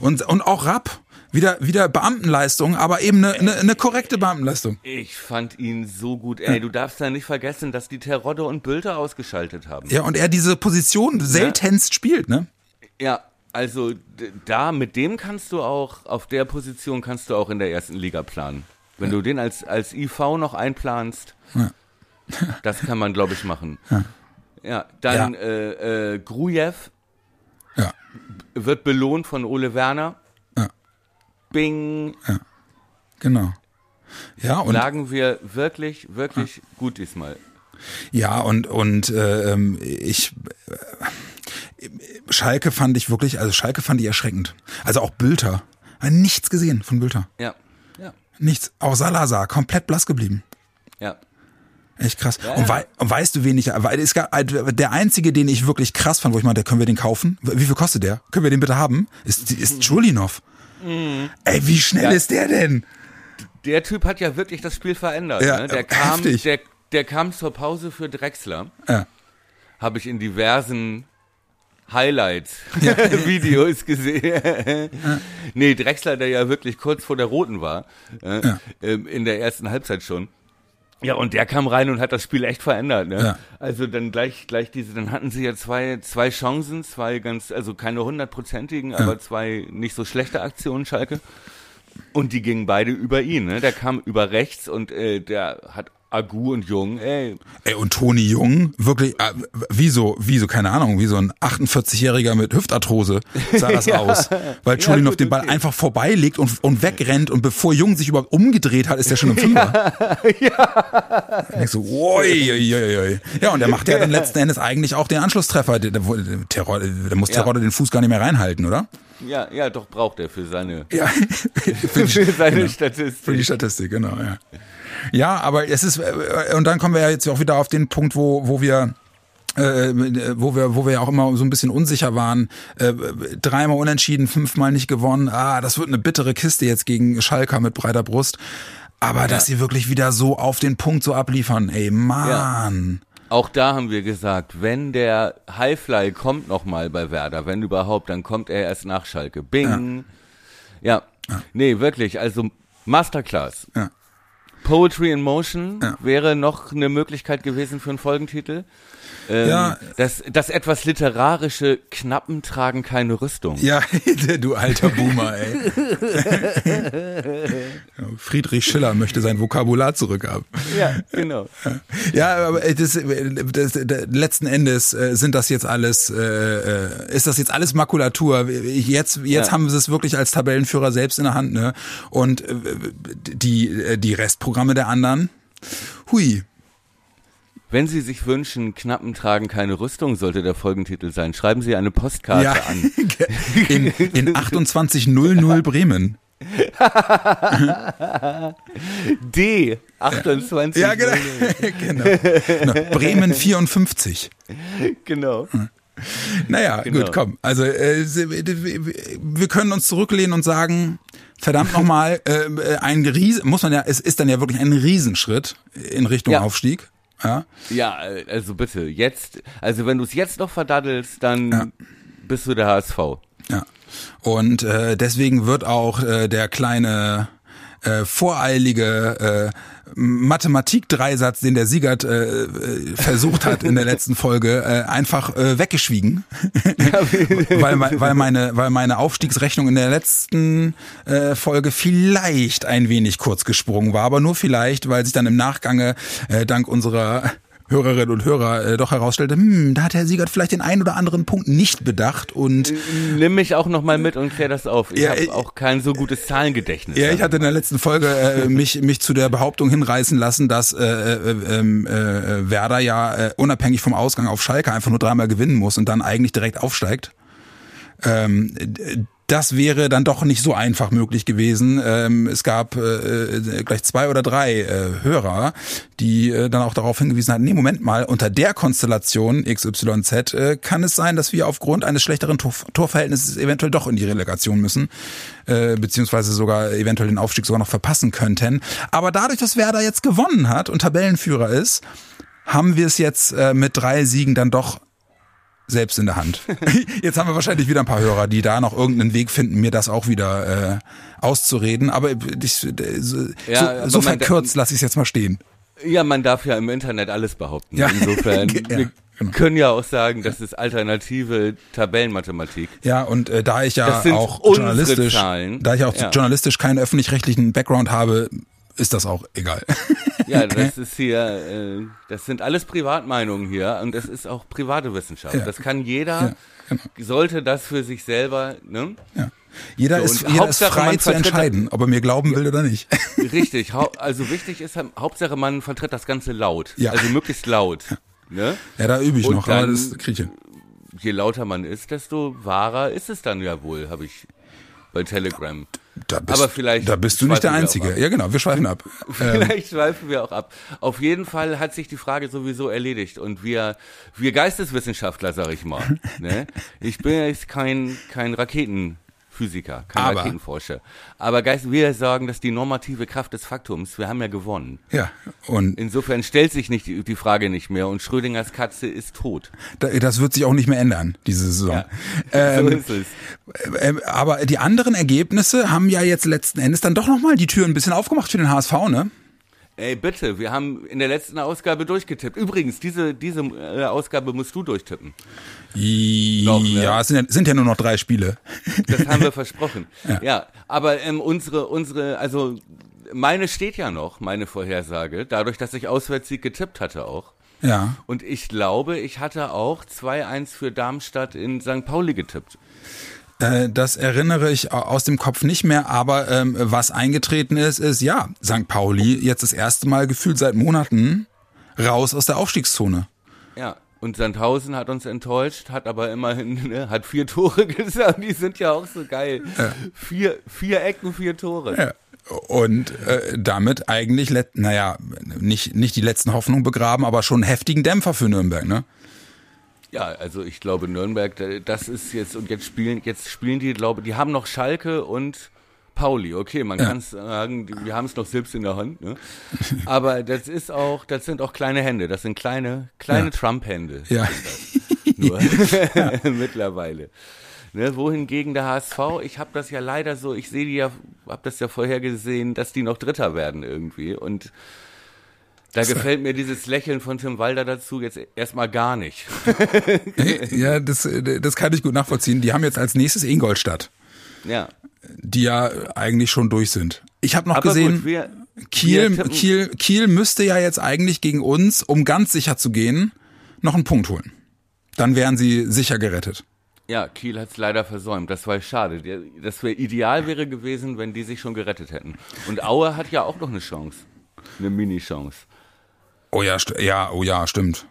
Und, und auch Rapp wieder, wieder Beamtenleistung, aber eben eine, eine, eine korrekte Beamtenleistung. Ich fand ihn so gut. Ey, du darfst ja nicht vergessen, dass die Terodde und Bülter ausgeschaltet haben. Ja, und er diese Position seltenst ja. spielt, ne? Ja, also da, mit dem kannst du auch, auf der Position kannst du auch in der ersten Liga planen. Wenn ja. du den als, als IV noch einplanst, ja. das kann man, glaube ich, machen. Ja, ja dann. Äh, äh, Grujew wird belohnt von Ole Werner. Bing. Ja, genau. Ja, und lagen wir wirklich, wirklich ja. gut diesmal. Ja, und, und äh, ähm, ich äh, Schalke fand ich wirklich, also Schalke fand ich erschreckend. Also auch Bülter. Nichts gesehen von Bülter. Ja. ja. Nichts. Auch Salazar, komplett blass geblieben. Ja. Echt krass. Ja, und, wei und, weißt du, wen ich, weil es gab, der einzige, den ich wirklich krass fand, wo ich meinte, können wir den kaufen? Wie viel kostet der? Können wir den bitte haben? Ist, ist Chulinov. Mhm. Ey, wie schnell ja. ist der denn? Der Typ hat ja wirklich das Spiel verändert. Ja, ne? Der kam, der, der kam zur Pause für Drexler. Ja. Habe ich in diversen Highlights-Videos ja. gesehen. ja. Nee, Drexler, der ja wirklich kurz vor der Roten war, äh, ja. Ähm, in der ersten Halbzeit schon. Ja, und der kam rein und hat das Spiel echt verändert. Ne? Ja. Also dann gleich, gleich diese, dann hatten sie ja zwei, zwei Chancen, zwei ganz, also keine hundertprozentigen, ja. aber zwei nicht so schlechte Aktionen, Schalke. Und die gingen beide über ihn. Ne? Der kam über rechts und äh, der hat Agu und Jung, ey. Ey, und Toni Jung, wirklich, äh, wie so, wie so, keine Ahnung, wie so ein 48-Jähriger mit Hüftarthrose sah das ja. aus. Weil Chulinov ja, den Ball okay. einfach vorbeilegt und, und wegrennt und bevor Jung sich überhaupt umgedreht hat, ist er schon im Fünfer. Ja. ja. So, oi, oi, oi. Ja, und der macht ja dann letzten Endes eigentlich auch den Anschlusstreffer. Der, der, Terror, der muss Terodde den Fuß gar nicht mehr reinhalten, oder? Ja, ja, doch braucht er für seine, ja, für, für seine genau. Statistik. Für die Statistik, genau, ja. Ja, aber es ist, äh, und dann kommen wir ja jetzt auch wieder auf den Punkt, wo, wo wir äh, wo wir, wo wir ja auch immer so ein bisschen unsicher waren, äh, dreimal unentschieden, fünfmal nicht gewonnen. Ah, das wird eine bittere Kiste jetzt gegen Schalker mit breiter Brust. Aber ja. dass sie wirklich wieder so auf den Punkt so abliefern, ey, Mann. Ja. Auch da haben wir gesagt, wenn der Highfly kommt nochmal bei Werder, wenn überhaupt, dann kommt er erst nach Schalke. Bing. Ja. ja. Nee, wirklich, also Masterclass. Ja. Poetry in Motion wäre noch eine Möglichkeit gewesen für einen Folgentitel. Ähm, ja. das, das etwas literarische Knappen tragen keine Rüstung. Ja, du alter Boomer, ey. Friedrich Schiller möchte sein Vokabular zurückhaben. Ja, genau. Ja, aber das, das, das, letzten Endes äh, sind das jetzt alles, äh, äh, ist das jetzt alles Makulatur. Jetzt, jetzt ja. haben sie es wirklich als Tabellenführer selbst in der Hand, ne? Und die, die Restprogramme der anderen, hui, wenn Sie sich wünschen, Knappen tragen keine Rüstung, sollte der Folgentitel sein. Schreiben Sie eine Postkarte ja, an. In, in 2800 Bremen. D 28. Ja, genau. genau. Bremen 54. Genau. Naja, genau. gut, komm. Also äh, wir können uns zurücklehnen und sagen, verdammt nochmal, äh, ein Riesen, muss man ja, es ist dann ja wirklich ein Riesenschritt in Richtung ja. Aufstieg. Ja, ja also bitte, jetzt, also wenn du es jetzt noch verdaddelst, dann ja. bist du der HSV. Ja. Und äh, deswegen wird auch äh, der kleine äh, voreilige äh, Mathematik-Dreisatz, den der Siegert äh, äh, versucht hat in der letzten Folge, äh, einfach äh, weggeschwiegen. weil, weil, meine, weil meine Aufstiegsrechnung in der letzten äh, Folge vielleicht ein wenig kurz gesprungen war, aber nur vielleicht, weil sich dann im Nachgange äh, dank unserer Hörerinnen und Hörer äh, doch herausstellte, hm, da hat Herr Siegert vielleicht den einen oder anderen Punkt nicht bedacht und nimm mich auch noch mal mit und klär das auf. Ich ja, habe auch kein so gutes Zahlengedächtnis. Ja, ich hatte in der letzten Folge äh, mich mich zu der Behauptung hinreißen lassen, dass äh, äh, ähm, äh, Werder ja äh, unabhängig vom Ausgang auf Schalke einfach nur dreimal gewinnen muss und dann eigentlich direkt aufsteigt. Ähm, das wäre dann doch nicht so einfach möglich gewesen. Ähm, es gab äh, gleich zwei oder drei äh, Hörer, die äh, dann auch darauf hingewiesen hatten, nee, Moment mal, unter der Konstellation XYZ äh, kann es sein, dass wir aufgrund eines schlechteren Tor Torverhältnisses eventuell doch in die Relegation müssen, äh, beziehungsweise sogar eventuell den Aufstieg sogar noch verpassen könnten. Aber dadurch, dass Werder jetzt gewonnen hat und Tabellenführer ist, haben wir es jetzt äh, mit drei Siegen dann doch selbst in der Hand. Jetzt haben wir wahrscheinlich wieder ein paar Hörer, die da noch irgendeinen Weg finden, mir das auch wieder äh, auszureden. Aber ich, so, ja, so, verkürzt lasse ich es jetzt mal stehen. Ja, man darf ja im Internet alles behaupten. Ja. Insofern, ja, wir genau. können ja auch sagen, das ist alternative Tabellenmathematik. Ja, und äh, da ich ja auch journalistisch, Zahlen. da ich auch ja. journalistisch keinen öffentlich-rechtlichen Background habe, ist das auch egal. Ja, das ist hier, äh, das sind alles Privatmeinungen hier und es ist auch private Wissenschaft. Ja. Das kann jeder, ja, genau. sollte das für sich selber, ne? Ja. Jeder, so, ist, jeder ist frei zu entscheiden, ob er mir glauben will oder nicht. Richtig, also wichtig ist, Hauptsache man vertritt das Ganze laut, ja. also möglichst laut. Ne? Ja, da übe ich und noch, dann, aber das kriege ich hin. Je lauter man ist, desto wahrer ist es dann ja wohl, habe ich bei Telegram. Da bist, Aber vielleicht da bist du nicht der Einzige. Ja, genau, wir schweifen ab. vielleicht schweifen wir auch ab. Auf jeden Fall hat sich die Frage sowieso erledigt. Und wir, wir Geisteswissenschaftler, sag ich mal, ne? ich bin jetzt kein, kein Raketen, Physiker, kein Aber, Raketenforscher. Aber Geist, wir sagen, dass die normative Kraft des Faktums, wir haben ja gewonnen. Ja, und. Insofern stellt sich nicht die, die Frage nicht mehr und Schrödingers Katze ist tot. das wird sich auch nicht mehr ändern, diese Saison. Ja, ähm, so ist es. Ähm, aber die anderen Ergebnisse haben ja jetzt letzten Endes dann doch nochmal die Tür ein bisschen aufgemacht für den HSV, ne? Ey, bitte, wir haben in der letzten Ausgabe durchgetippt. Übrigens, diese, diese äh, Ausgabe musst du durchtippen. Noch, ne? Ja, es sind ja, sind ja nur noch drei Spiele. Das haben wir versprochen. Ja, ja aber ähm, unsere, unsere, also meine steht ja noch, meine Vorhersage, dadurch, dass ich Auswärtssieg getippt hatte auch. Ja. Und ich glaube, ich hatte auch 2-1 für Darmstadt in St. Pauli getippt. Äh, das erinnere ich aus dem Kopf nicht mehr, aber ähm, was eingetreten ist, ist ja, St. Pauli jetzt das erste Mal gefühlt seit Monaten raus aus der Aufstiegszone. Ja, und Sandhausen hat uns enttäuscht, hat aber immerhin, ne, hat vier Tore gesagt, die sind ja auch so geil. Ja. Vier, vier Ecken, vier Tore. Ja. Und äh, damit eigentlich, naja, nicht, nicht die letzten Hoffnungen begraben, aber schon einen heftigen Dämpfer für Nürnberg, ne? Ja, also ich glaube Nürnberg, das ist jetzt und jetzt spielen jetzt spielen die, glaube die haben noch Schalke und Pauli. Okay, man ja. kann sagen, wir haben es noch selbst in der Hand, ne? Aber das ist auch, das sind auch kleine Hände, das sind kleine kleine ja. Trump-Hände. Ja. Nur mittlerweile. Ne, wohingegen der HSV, ich habe das ja leider so, ich sehe die ja, habe das ja vorher gesehen, dass die noch Dritter werden irgendwie und da gefällt mir dieses Lächeln von Tim Walder dazu jetzt erstmal gar nicht. ja, das, das kann ich gut nachvollziehen. Die haben jetzt als nächstes Ingolstadt. Ja. Die ja eigentlich schon durch sind. Ich habe noch Aber gesehen, gut, wir, Kiel, wir Kiel, Kiel müsste ja jetzt eigentlich gegen uns, um ganz sicher zu gehen, noch einen Punkt holen. Dann wären sie sicher gerettet. Ja, Kiel hat es leider versäumt. Das war schade. Das wäre ideal wäre gewesen, wenn die sich schon gerettet hätten. Und Aue hat ja auch noch eine Chance. Eine Mini-Chance. Oh ja, ja, oh ja, stimmt.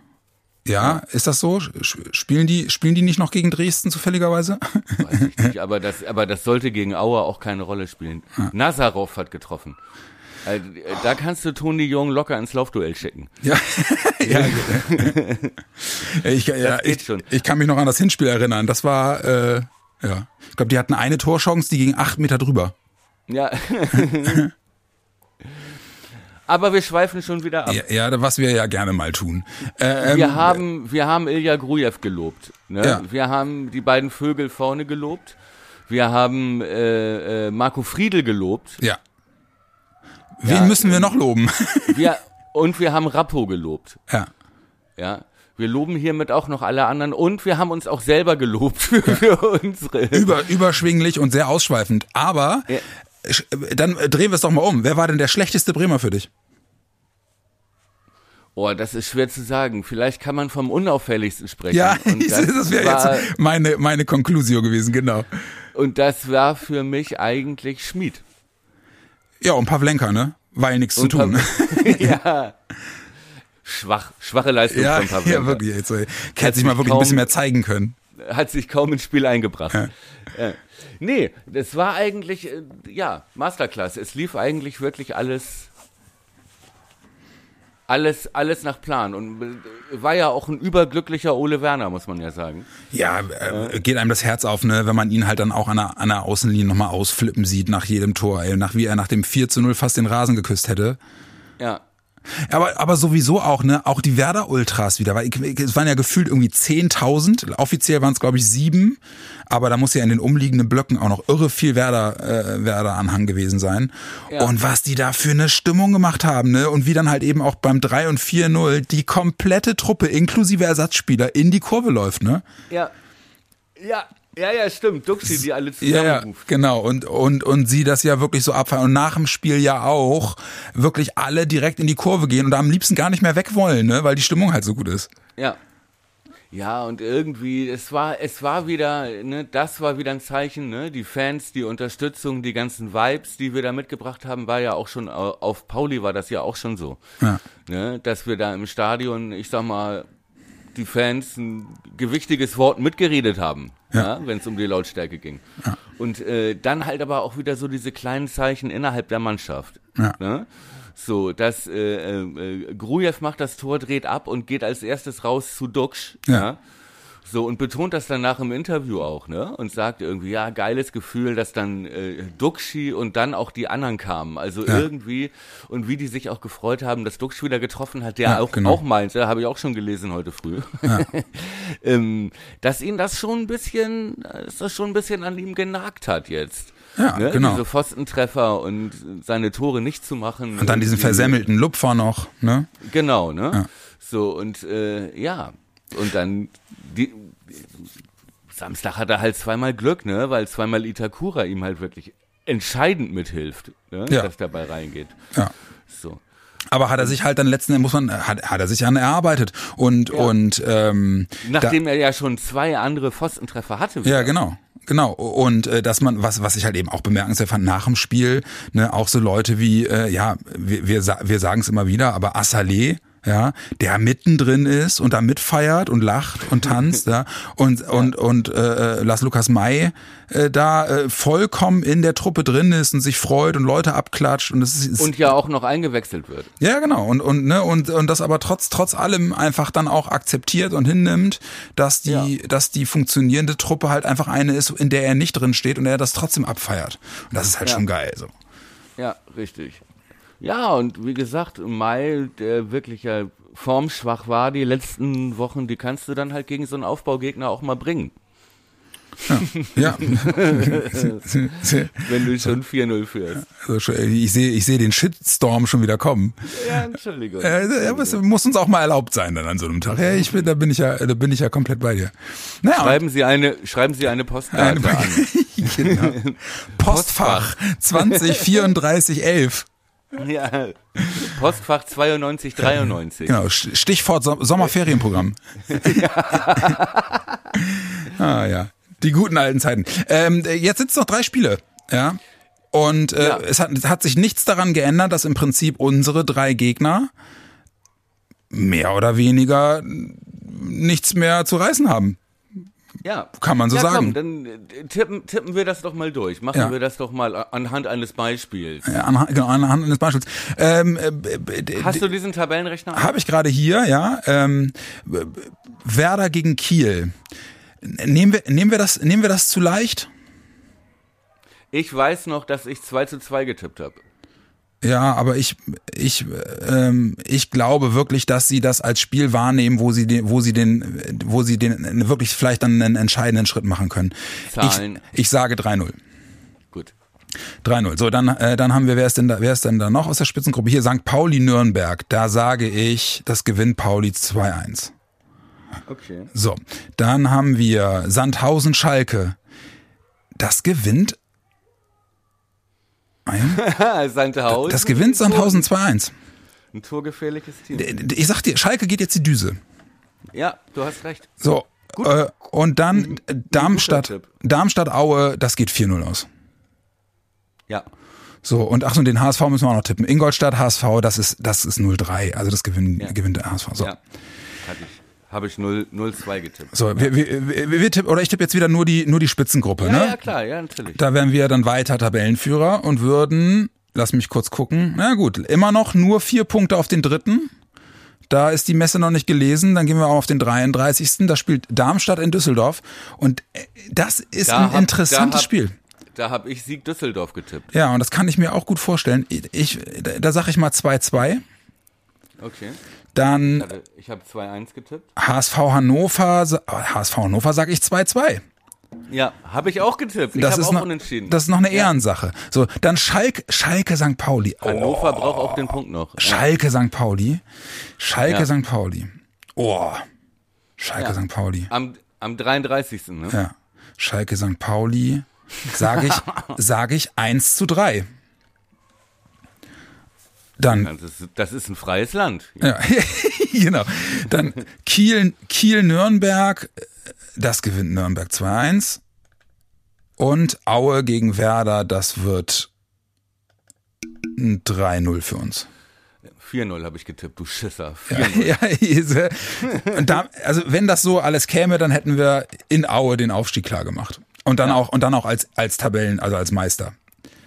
Ja, ist das so? Spielen die, spielen die nicht noch gegen Dresden zufälligerweise? Weiß ich nicht, aber das, aber das sollte gegen Aue auch keine Rolle spielen. Ja. Nazarov hat getroffen. Also, da kannst du Toni Jung locker ins Laufduell schicken. Ja, ja. ich, ja ich, ich, kann mich noch an das Hinspiel erinnern. Das war, äh, ja, ich glaube, die hatten eine Torchance, die ging acht Meter drüber. Ja. Aber wir schweifen schon wieder ab. Ja, ja was wir ja gerne mal tun. Äh, ähm, wir haben, wir haben Ilja Grujew gelobt. Ne? Ja. Wir haben die beiden Vögel vorne gelobt. Wir haben äh, äh, Marco Friedel gelobt. Ja. Wen ja, müssen wir noch loben? Wir, und wir haben Rappo gelobt. Ja. Ja. Wir loben hiermit auch noch alle anderen und wir haben uns auch selber gelobt für, für unsere. Über, überschwinglich und sehr ausschweifend. Aber ja. dann drehen wir es doch mal um. Wer war denn der schlechteste Bremer für dich? Oh, das ist schwer zu sagen. Vielleicht kann man vom unauffälligsten sprechen. Ja, das, das wäre jetzt meine, meine Conclusio gewesen, genau. Und das war für mich eigentlich Schmied. Ja, und Pavlenka, ne? War ja nichts zu tun. ja. Schwach, schwache Leistung ja, von Pavlenka. Ja, wirklich. Jetzt, äh, hätte sich mal wirklich kaum, ein bisschen mehr zeigen können. Hat sich kaum ins Spiel eingebracht. Ja. Ja. Nee, das war eigentlich, äh, ja, Masterclass. Es lief eigentlich wirklich alles alles, alles nach Plan und äh, war ja auch ein überglücklicher Ole Werner, muss man ja sagen. Ja, äh, geht einem das Herz auf, ne, wenn man ihn halt dann auch an der, an der Außenlinie nochmal ausflippen sieht nach jedem Tor, ey, nach wie er nach dem 4 zu 0 fast den Rasen geküsst hätte. Ja. Aber, aber sowieso auch, ne, auch die Werder-Ultras wieder, weil es waren ja gefühlt irgendwie 10.000, offiziell waren es glaube ich sieben, aber da muss ja in den umliegenden Blöcken auch noch irre viel Werder, äh, Werder-Anhang gewesen sein. Ja. Und was die da für eine Stimmung gemacht haben, ne, und wie dann halt eben auch beim 3 und 4-0 die komplette Truppe inklusive Ersatzspieler in die Kurve läuft, ne? Ja. Ja, ja, ja, stimmt. Duxi, die alle zusammen Ja, ja, genau. Und, und, und sie das ja wirklich so abfallen. Und nach dem Spiel ja auch wirklich alle direkt in die Kurve gehen und am liebsten gar nicht mehr weg wollen, ne? weil die Stimmung halt so gut ist. Ja. Ja, und irgendwie, es war, es war wieder, ne, das war wieder ein Zeichen, ne, die Fans, die Unterstützung, die ganzen Vibes, die wir da mitgebracht haben, war ja auch schon, auf Pauli war das ja auch schon so. Ja. Ne, dass wir da im Stadion, ich sag mal, die Fans ein gewichtiges Wort mitgeredet haben, ja. ja wenn es um die Lautstärke ging. Ja. Und äh, dann halt aber auch wieder so diese kleinen Zeichen innerhalb der Mannschaft. Ja. Ne? So, dass äh, äh, Grujew macht das Tor, dreht ab und geht als erstes raus zu Duxch. Ja. So, und betont das danach im Interview auch, ne? Und sagt irgendwie, ja, geiles Gefühl, dass dann äh, Duxi und dann auch die anderen kamen. Also ja. irgendwie, und wie die sich auch gefreut haben, dass Duxi wieder getroffen hat, der ja, auch, genau. auch meinte, habe ich auch schon gelesen heute früh, ja. ähm, dass ihn das schon ein bisschen, dass das schon ein bisschen an ihm genagt hat jetzt. Ja, ne? genau. Diese Pfostentreffer und seine Tore nicht zu machen. Und dann diesen versemmelten Lupfer noch, ne? Genau, ne? Ja. So, und äh, ja, und dann die, Samstag hat er halt zweimal Glück, ne? Weil zweimal Itakura ihm halt wirklich entscheidend mithilft, ne? ja. dass dabei reingeht. Ja. So. Aber hat er sich halt dann letzten Endes, muss man, hat, hat er sich an erarbeitet und ja. und ähm, nachdem da, er ja schon zwei andere Pfostentreffer hatte. Wieder. Ja, genau. Genau, und äh, dass man, was, was ich halt eben auch bemerkenswert fand, nach dem Spiel, ne, auch so Leute wie, äh, ja, wir, wir, wir sagen es immer wieder, aber Assalé, ja, der mittendrin ist und da mitfeiert und lacht und tanzt, ja, und und und äh, Las Lukas May äh, da äh, vollkommen in der Truppe drin ist und sich freut und Leute abklatscht und es ist und ja auch noch eingewechselt wird. Ja, genau und und ne und und das aber trotz trotz allem einfach dann auch akzeptiert und hinnimmt, dass die ja. dass die funktionierende Truppe halt einfach eine ist, in der er nicht drin steht und er das trotzdem abfeiert. Und das ist halt ja. schon geil so. Ja, richtig. Ja, und wie gesagt, Mai, der wirklich ja formschwach war die letzten Wochen, die kannst du dann halt gegen so einen Aufbaugegner auch mal bringen. Ja. ja. Wenn du schon 4-0 führst. Also ich sehe ich sehe den Shitstorm schon wieder kommen. Ja, Entschuldigung. Äh, ja, das muss uns auch mal erlaubt sein dann an so einem Tag. Ja, ich bin, da bin ich ja, da bin ich ja komplett bei dir. Naja, schreiben Sie eine, schreiben Sie eine Postkarte eine, an. genau. Postfach 203411. Ja, Postfach 9293. Genau, Stichwort Sommerferienprogramm. ah ja, die guten alten Zeiten. Ähm, jetzt sind es noch drei Spiele, ja. Und äh, ja. es, hat, es hat sich nichts daran geändert, dass im Prinzip unsere drei Gegner mehr oder weniger nichts mehr zu reißen haben. Ja. Kann man so ja, sagen. Komm, dann äh, tippen, tippen wir das doch mal durch. Machen ja. wir das doch mal anhand eines Beispiels. Ja, anhand, genau, anhand eines Beispiels. Ähm, äh, Hast du diesen Tabellenrechner? Habe ich gerade hier, ja. Ähm, Werder gegen Kiel. Nehmen wir, nehmen wir das, nehmen wir das zu leicht? Ich weiß noch, dass ich 2 zu 2 getippt habe. Ja, aber ich, ich, ähm, ich glaube wirklich, dass sie das als Spiel wahrnehmen, wo sie den, wo sie den, wo sie den wirklich vielleicht dann einen entscheidenden Schritt machen können. Zahlen. Ich, ich sage 3-0. Gut. 3-0. So, dann, äh, dann haben wir, wer ist denn da, wer ist denn da noch aus der Spitzengruppe? Hier St. Pauli Nürnberg. Da sage ich, das gewinnt Pauli 2-1. Okay. So, dann haben wir Sandhausen Schalke. Das gewinnt Sandhausen. Das gewinnt Sandhausen 2-1. Ein torgefährliches Team. Ich sag dir, Schalke geht jetzt die Düse. Ja, du hast recht. So. Äh, und dann Darmstadt, Darmstadt Aue, das geht 4-0 aus. Ja. So, und ach so, den HSV müssen wir auch noch tippen. Ingolstadt, HSV, das ist, das ist 0-3. Also das gewinnt, ja. gewinnt der HSV. So. Ja. Hatte ich. Habe ich 0-2 getippt. So, wir, wir, wir, tippen, oder ich tippe jetzt wieder nur die, nur die Spitzengruppe, ja, ne? Ja, klar, ja, natürlich. Da wären wir dann weiter Tabellenführer und würden, lass mich kurz gucken, na gut, immer noch nur vier Punkte auf den dritten. Da ist die Messe noch nicht gelesen. Dann gehen wir auch auf den 33. Da spielt Darmstadt in Düsseldorf. Und äh, das ist da ein hab, interessantes da hab, Spiel. Da habe ich Sieg Düsseldorf getippt. Ja, und das kann ich mir auch gut vorstellen. Ich, da sage ich mal 2-2. Okay. Dann. Ich habe 2-1 getippt. HSV Hannover, HSV Hannover sage ich 2-2. Ja, habe ich auch getippt. Ich das ist auch noch, unentschieden. Das ist noch eine Ehrensache. So, dann Schalke, Schalke St. Pauli. Oh. Hannover braucht auch den Punkt noch. Schalke ja. St. Pauli. Schalke ja. St. Pauli. Oh. Schalke. St. Pauli. Am, am 33. Ne? Ja. Schalke St. Pauli. Sage ich, sage ich 1 zu 3. Dann, das, ist, das ist ein freies Land. Ja, genau. Dann Kiel, Kiel, Nürnberg, das gewinnt Nürnberg 2-1. Und Aue gegen Werder, das wird ein 3-0 für uns. 4-0 habe ich getippt, du Schisser. Ja, ja, da, also wenn das so alles käme, dann hätten wir in Aue den Aufstieg klar gemacht. Und dann ja. auch, und dann auch als, als Tabellen, also als Meister.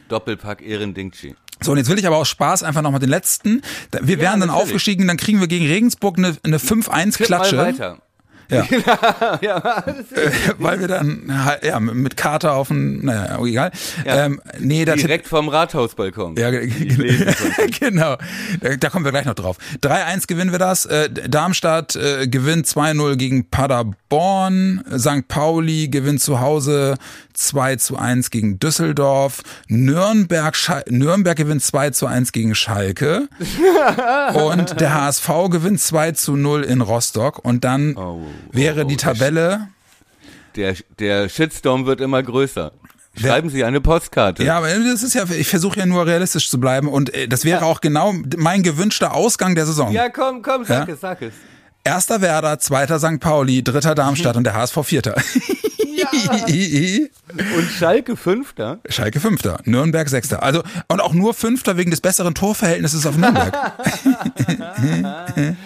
Doppelpack Ehrendingchi. So, und jetzt will ich aber aus Spaß einfach nochmal den letzten. Wir wären ja, dann aufgestiegen, dann kriegen wir gegen Regensburg eine, eine 5-1-Klatsche. weiter. Ja. ja äh, weil wir dann ja mit Karte auf dem, naja, egal. Ja. Ähm, nee, Direkt vom Rathausbalkon. Ja, genau. Da, da, kommen wir gleich noch drauf. 3-1 gewinnen wir das. Äh, Darmstadt äh, gewinnt 2-0 gegen Paderborn. St. Pauli gewinnt zu Hause 2 zu 1 gegen Düsseldorf. Nürnberg, Nürnberg gewinnt 2 zu 1 gegen Schalke. und der HSV gewinnt 2 zu 0 in Rostock. Und dann oh, wäre oh, die Tabelle. Der, der Shitstorm wird immer größer. Schreiben Sie eine Postkarte. Ja, aber das ist ja, ich versuche ja nur realistisch zu bleiben und äh, das wäre ja. auch genau mein gewünschter Ausgang der Saison. Ja, komm, komm, sag ja? es, sag es. Erster Werder, zweiter St. Pauli, dritter Darmstadt und der HSV Vierter. Ja. und Schalke Fünfter? Schalke Fünfter, Nürnberg Sechster. Also, und auch nur Fünfter wegen des besseren Torverhältnisses auf Nürnberg.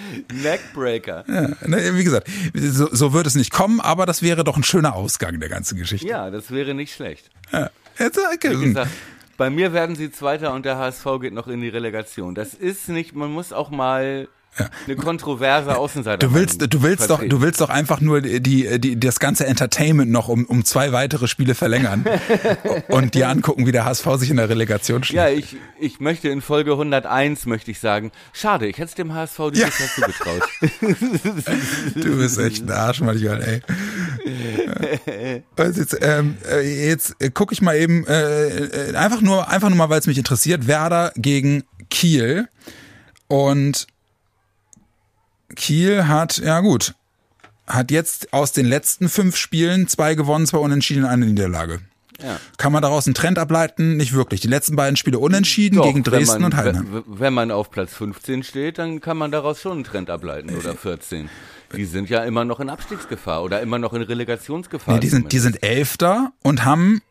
Neckbreaker. Ja, wie gesagt, so, so wird es nicht kommen, aber das wäre doch ein schöner Ausgang der ganzen Geschichte. Ja, das wäre nicht schlecht. Ja. Jetzt, äh, Wie gesagt, bei mir werden sie Zweiter und der HSV geht noch in die Relegation. Das ist nicht, man muss auch mal ja. eine kontroverse Außenseiter. Du willst, du willst vertreten. doch, du willst doch einfach nur die, die, das ganze Entertainment noch um, um zwei weitere Spiele verlängern und dir angucken, wie der HSV sich in der Relegation steht. Ja, ich, ich möchte in Folge 101 möchte ich sagen, schade, ich hätte es dem HSV dieses ja. Jahr zugetraut. du bist echt ein Arsch manchmal, ey. Also jetzt, ähm, äh, jetzt äh, gucke ich mal eben äh, einfach nur, einfach nur mal, weil es mich interessiert. Werder gegen Kiel und Kiel hat, ja gut, hat jetzt aus den letzten fünf Spielen zwei gewonnen, zwei unentschieden, eine Niederlage. Ja. Kann man daraus einen Trend ableiten? Nicht wirklich. Die letzten beiden Spiele unentschieden Doch, gegen Dresden man, und Heidenheim. Wenn man auf Platz 15 steht, dann kann man daraus schon einen Trend ableiten oder 14. Die sind ja immer noch in Abstiegsgefahr oder immer noch in Relegationsgefahr. Nee, die sind, die sind Elfter und haben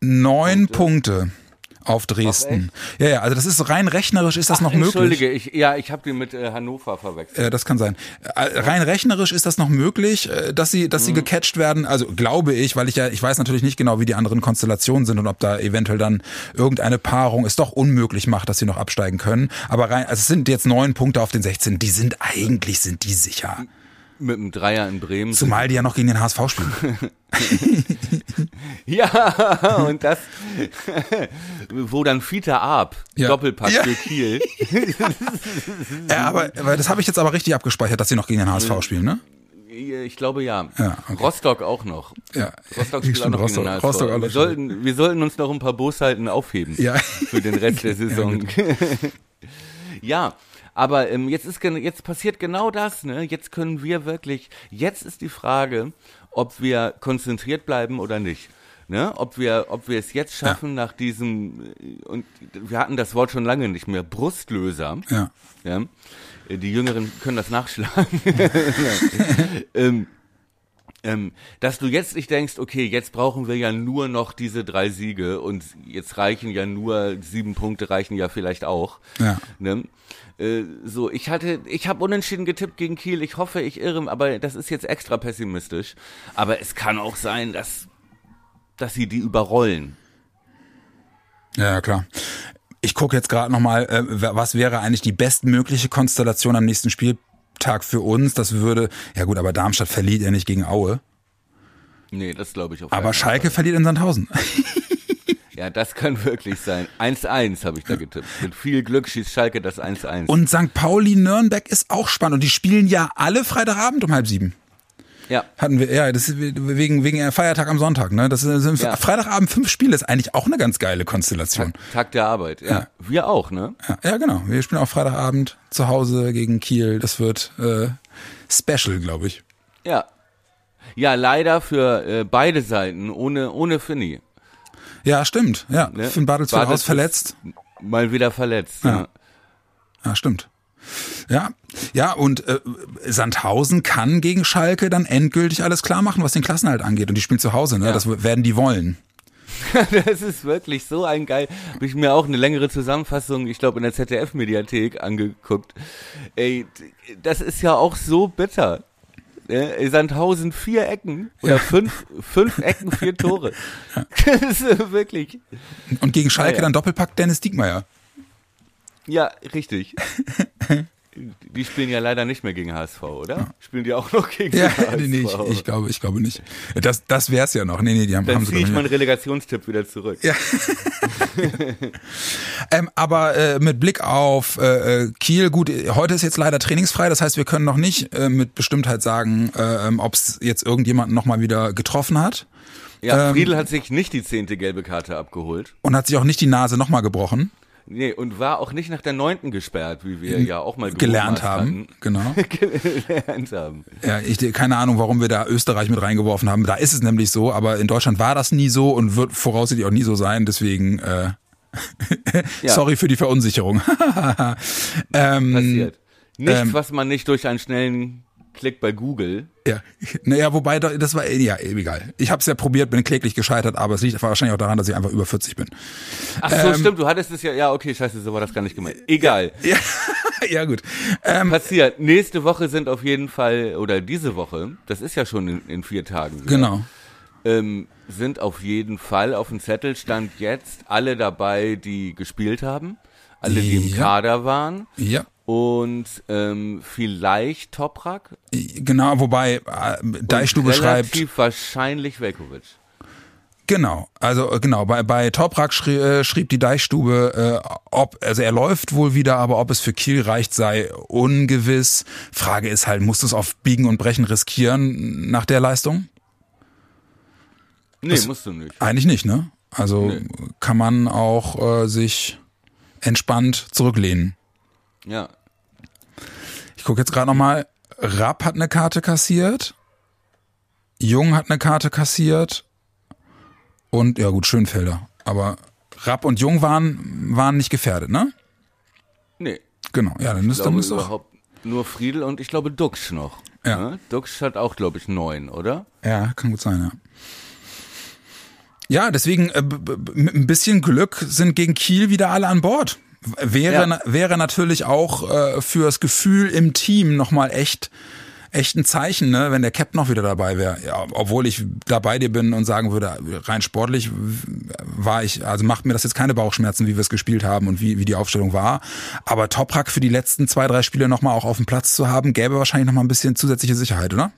neun Punkte. Punkte auf Dresden. Ach, ja, ja, also das ist rein rechnerisch ist das Ach, noch möglich. Entschuldige, ich, ja, ich habe die mit äh, Hannover verwechselt. Ja, das kann sein. Äh, rein rechnerisch ist das noch möglich, äh, dass sie, dass mhm. sie gecatcht werden. Also glaube ich, weil ich ja, ich weiß natürlich nicht genau, wie die anderen Konstellationen sind und ob da eventuell dann irgendeine Paarung es doch unmöglich macht, dass sie noch absteigen können. Aber rein, also es sind jetzt neun Punkte auf den 16. Die sind eigentlich sind die sicher. Mit einem Dreier in Bremen. Zumal die ja noch gegen den HSV spielen. ja, und das, wo dann Fiete Ab, ja. Doppelpack ja. für Kiel. ja, aber, aber das habe ich jetzt aber richtig abgespeichert, dass sie noch gegen den HSV spielen, ne? Ich glaube ja. ja okay. Rostock auch noch. Ja. Rostock spielt auch noch Rostock, gegen den Rostock wir, sollten, wir sollten uns noch ein paar Bosheiten aufheben ja. für den Rest der Saison. ja, aber ähm, jetzt ist jetzt passiert genau das, ne? Jetzt können wir wirklich, jetzt ist die Frage, ob wir konzentriert bleiben oder nicht. Ne? Ob wir, ob wir es jetzt schaffen ja. nach diesem und wir hatten das Wort schon lange nicht mehr Brustlöser. Ja. ja? Die Jüngeren können das nachschlagen. ähm, ähm, dass du jetzt nicht denkst, okay, jetzt brauchen wir ja nur noch diese drei Siege und jetzt reichen ja nur sieben Punkte, reichen ja vielleicht auch. Ja. Ne? Äh, so, ich hatte, ich habe unentschieden getippt gegen Kiel. Ich hoffe, ich irre, aber das ist jetzt extra pessimistisch. Aber es kann auch sein, dass, dass sie die überrollen. Ja, klar. Ich gucke jetzt gerade nochmal, äh, was wäre eigentlich die bestmögliche Konstellation am nächsten Spieltag für uns? Das würde, ja gut, aber Darmstadt verliert ja nicht gegen Aue. Nee, das glaube ich auch. Aber Schalke verliert in Sandhausen. Ja, das kann wirklich sein. 1-1 habe ich da getippt. Mit viel Glück schießt Schalke das 1-1. Und St. Pauli Nürnberg ist auch spannend. Und die spielen ja alle Freitagabend um halb sieben. Ja. Hatten wir, ja, das ist wegen, wegen Feiertag am Sonntag, ne? Das sind ja. Freitagabend fünf Spiele ist eigentlich auch eine ganz geile Konstellation. Tag, Tag der Arbeit, ja. ja. Wir auch, ne? Ja, ja, genau. Wir spielen auch Freitagabend zu Hause gegen Kiel. Das wird äh, special, glaube ich. Ja. Ja, leider für äh, beide Seiten ohne, ohne Finny. Ja, stimmt. Ja, ne? Finn Bartels aus verletzt. Mal wieder verletzt. Ja, ja. ja stimmt. Ja, ja, und äh, Sandhausen kann gegen Schalke dann endgültig alles klar machen, was den Klassenhalt angeht. Und die spielen zu Hause, ne? Ja. Das werden die wollen. das ist wirklich so ein geil. Habe ich mir auch eine längere Zusammenfassung, ich glaube in der ZDF-Mediathek angeguckt. Ey, das ist ja auch so bitter äh, Sandhausen vier Ecken oder fünf, fünf Ecken, vier Tore. das ist wirklich. Und gegen Schalke ja, dann Doppelpack Dennis Diekmeyer. Ja, richtig. Die spielen ja leider nicht mehr gegen HSV, oder? Ja. Spielen die auch noch gegen ja, HSV? Nee, nee, ich, ich, glaube, ich glaube nicht. Das, das wär's ja noch. Nee, nee, die haben, Dann haben ziehe ich meinen Relegationstipp wieder zurück. Ja. ähm, aber äh, mit Blick auf äh, Kiel, gut, heute ist jetzt leider trainingsfrei, das heißt, wir können noch nicht äh, mit Bestimmtheit sagen, äh, ob es jetzt irgendjemanden nochmal wieder getroffen hat. Ja, ähm, Friedel hat sich nicht die zehnte gelbe Karte abgeholt. Und hat sich auch nicht die Nase nochmal gebrochen. Nee, und war auch nicht nach der neunten gesperrt, wie wir ja auch mal gelernt haben. Hatten. Genau. gelernt haben. Ja, ich keine Ahnung, warum wir da Österreich mit reingeworfen haben. Da ist es nämlich so, aber in Deutschland war das nie so und wird voraussichtlich auch nie so sein. Deswegen äh, ja. sorry für die Verunsicherung. ähm, Passiert. Nichts, ähm, was man nicht durch einen schnellen Klick bei Google. Ja, naja, wobei, das war, ja, egal. Ich habe es ja probiert, bin kläglich gescheitert, aber es liegt wahrscheinlich auch daran, dass ich einfach über 40 bin. Ach so, ähm, stimmt, du hattest es ja, ja, okay, scheiße, so war das gar nicht gemeint. Egal. Ja, ja, gut. Ähm, Passiert. Nächste Woche sind auf jeden Fall, oder diese Woche, das ist ja schon in, in vier Tagen. Wieder, genau. Ähm, sind auf jeden Fall auf dem Zettel stand jetzt alle dabei, die gespielt haben. Alle, die im Kader waren. Ja. Und ähm, vielleicht Toprak? Genau, wobei äh, Deichstube schreibt. Relativ wahrscheinlich Velkovic. Genau, also äh, genau, bei, bei Toprak schrie, äh, schrieb die Deichstube, äh, ob, also er läuft wohl wieder, aber ob es für Kiel reicht, sei ungewiss. Frage ist halt, musst du es auf Biegen und Brechen riskieren nach der Leistung? Nee, das, musst du nicht. Eigentlich nicht, ne? Also nee. kann man auch äh, sich entspannt zurücklehnen. Ja. Ich gucke jetzt gerade nochmal. Rapp hat eine Karte kassiert. Jung hat eine Karte kassiert und ja gut, Schönfelder. Aber Rapp und Jung waren, waren nicht gefährdet, ne? Nee. Genau, ja, dann ist dann ist überhaupt nur Friedel und ich glaube Dux noch. Ja. Ne? Dux hat auch, glaube ich, neun, oder? Ja, kann gut sein, ja. Ja, deswegen äh, mit ein bisschen Glück sind gegen Kiel wieder alle an Bord. Wäre, ja. wäre natürlich auch äh, fürs Gefühl im Team nochmal echt echt ein Zeichen, ne, wenn der Cap noch wieder dabei wäre. Ja, obwohl ich da bei dir bin und sagen würde, rein sportlich war ich, also macht mir das jetzt keine Bauchschmerzen, wie wir es gespielt haben und wie, wie die Aufstellung war. Aber Toprak für die letzten zwei, drei Spiele nochmal auch auf dem Platz zu haben, gäbe wahrscheinlich nochmal ein bisschen zusätzliche Sicherheit, oder?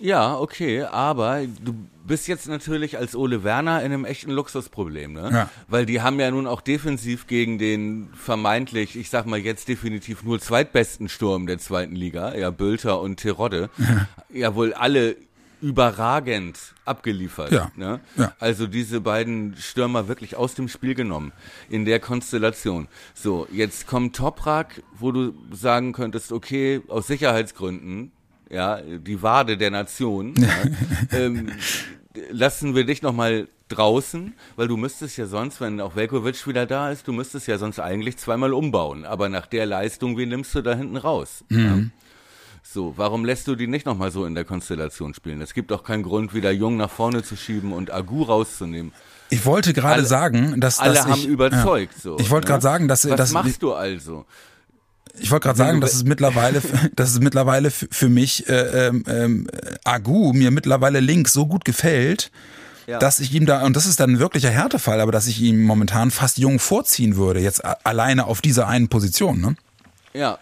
Ja, okay, aber du bist jetzt natürlich als Ole Werner in einem echten Luxusproblem, ne? Ja. Weil die haben ja nun auch defensiv gegen den vermeintlich, ich sag mal jetzt definitiv nur zweitbesten Sturm der zweiten Liga, ja, Bülter und Terodde, ja, ja wohl alle überragend abgeliefert. Ja. Ne? ja. Also diese beiden Stürmer wirklich aus dem Spiel genommen in der Konstellation. So, jetzt kommt Toprak, wo du sagen könntest, okay, aus Sicherheitsgründen ja, die Wade der Nation, ja, ähm, lassen wir dich nochmal draußen, weil du müsstest ja sonst, wenn auch Velkovic wieder da ist, du müsstest ja sonst eigentlich zweimal umbauen. Aber nach der Leistung, wie nimmst du da hinten raus? Mhm. Ja? So, warum lässt du die nicht nochmal so in der Konstellation spielen? Es gibt auch keinen Grund, wieder Jung nach vorne zu schieben und Agu rauszunehmen. Ich wollte gerade sagen, dass, alle dass haben ich, überzeugt. Ja. So, ich wollte ne? gerade sagen, dass was dass, machst du also? Ich wollte gerade sagen, dass es mittlerweile, dass es mittlerweile für mich äh, ähm, ähm, Agu mir mittlerweile links so gut gefällt, ja. dass ich ihm da und das ist dann ein wirklicher Härtefall, aber dass ich ihm momentan fast jung vorziehen würde, jetzt alleine auf dieser einen Position, ne? Ja,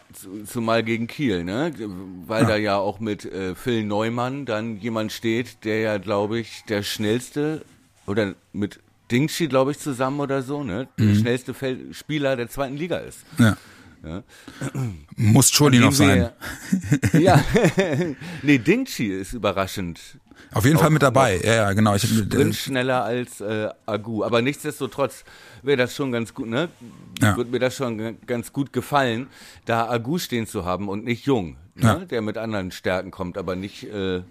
zumal gegen Kiel, ne? Weil ja. da ja auch mit äh, Phil Neumann dann jemand steht, der ja, glaube ich, der schnellste oder mit Dingschi, glaube ich, zusammen oder so, ne? Der mhm. schnellste Fel Spieler der zweiten Liga ist. Ja. Ja. Muss noch sein. Ja, nee, Dingchi ist überraschend. Auf jeden Fall mit dabei, ja, ja, genau. Ich bin schneller als äh, Agu, aber nichtsdestotrotz wäre das schon ganz gut, ne? Ja. Wird mir das schon ganz gut gefallen, da Agu stehen zu haben und nicht Jung, ne? Ja. der mit anderen Stärken kommt, aber nicht äh,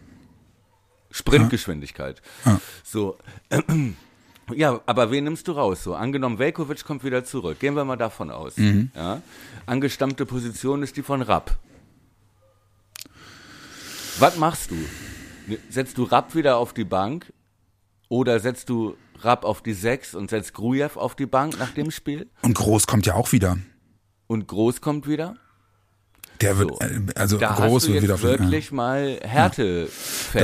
Sprintgeschwindigkeit. Ja. So. Ja, aber wen nimmst du raus? So, angenommen, Velkovic kommt wieder zurück. Gehen wir mal davon aus. Mhm. Ja? Angestammte Position ist die von Rapp. Was machst du? Setzt du Rapp wieder auf die Bank oder setzt du Rapp auf die 6 und setzt Grujew auf die Bank nach dem Spiel? Und Groß kommt ja auch wieder. Und Groß kommt wieder? Der wird, so. Äh, also da groß wird wieder wirklich ja. mal Härtefälle.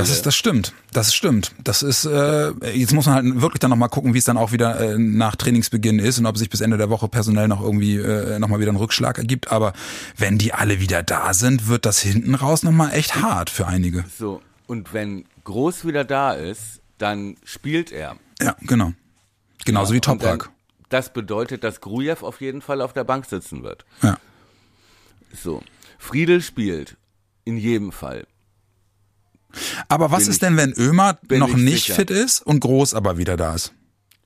Das ist, das stimmt. Das stimmt. Das ist, äh, jetzt muss man halt wirklich dann nochmal gucken, wie es dann auch wieder äh, nach Trainingsbeginn ist und ob sich bis Ende der Woche personell noch irgendwie äh, nochmal wieder einen Rückschlag ergibt. Aber wenn die alle wieder da sind, wird das hinten raus nochmal echt hart für einige. So. Und wenn Groß wieder da ist, dann spielt er. Ja, genau. Genauso ja, wie Toprak. Das bedeutet, dass Grujew auf jeden Fall auf der Bank sitzen wird. Ja. So. Friedel spielt. In jedem Fall. Aber was bin ist denn, wenn Ömer noch nicht sicher. fit ist und Groß aber wieder da ist?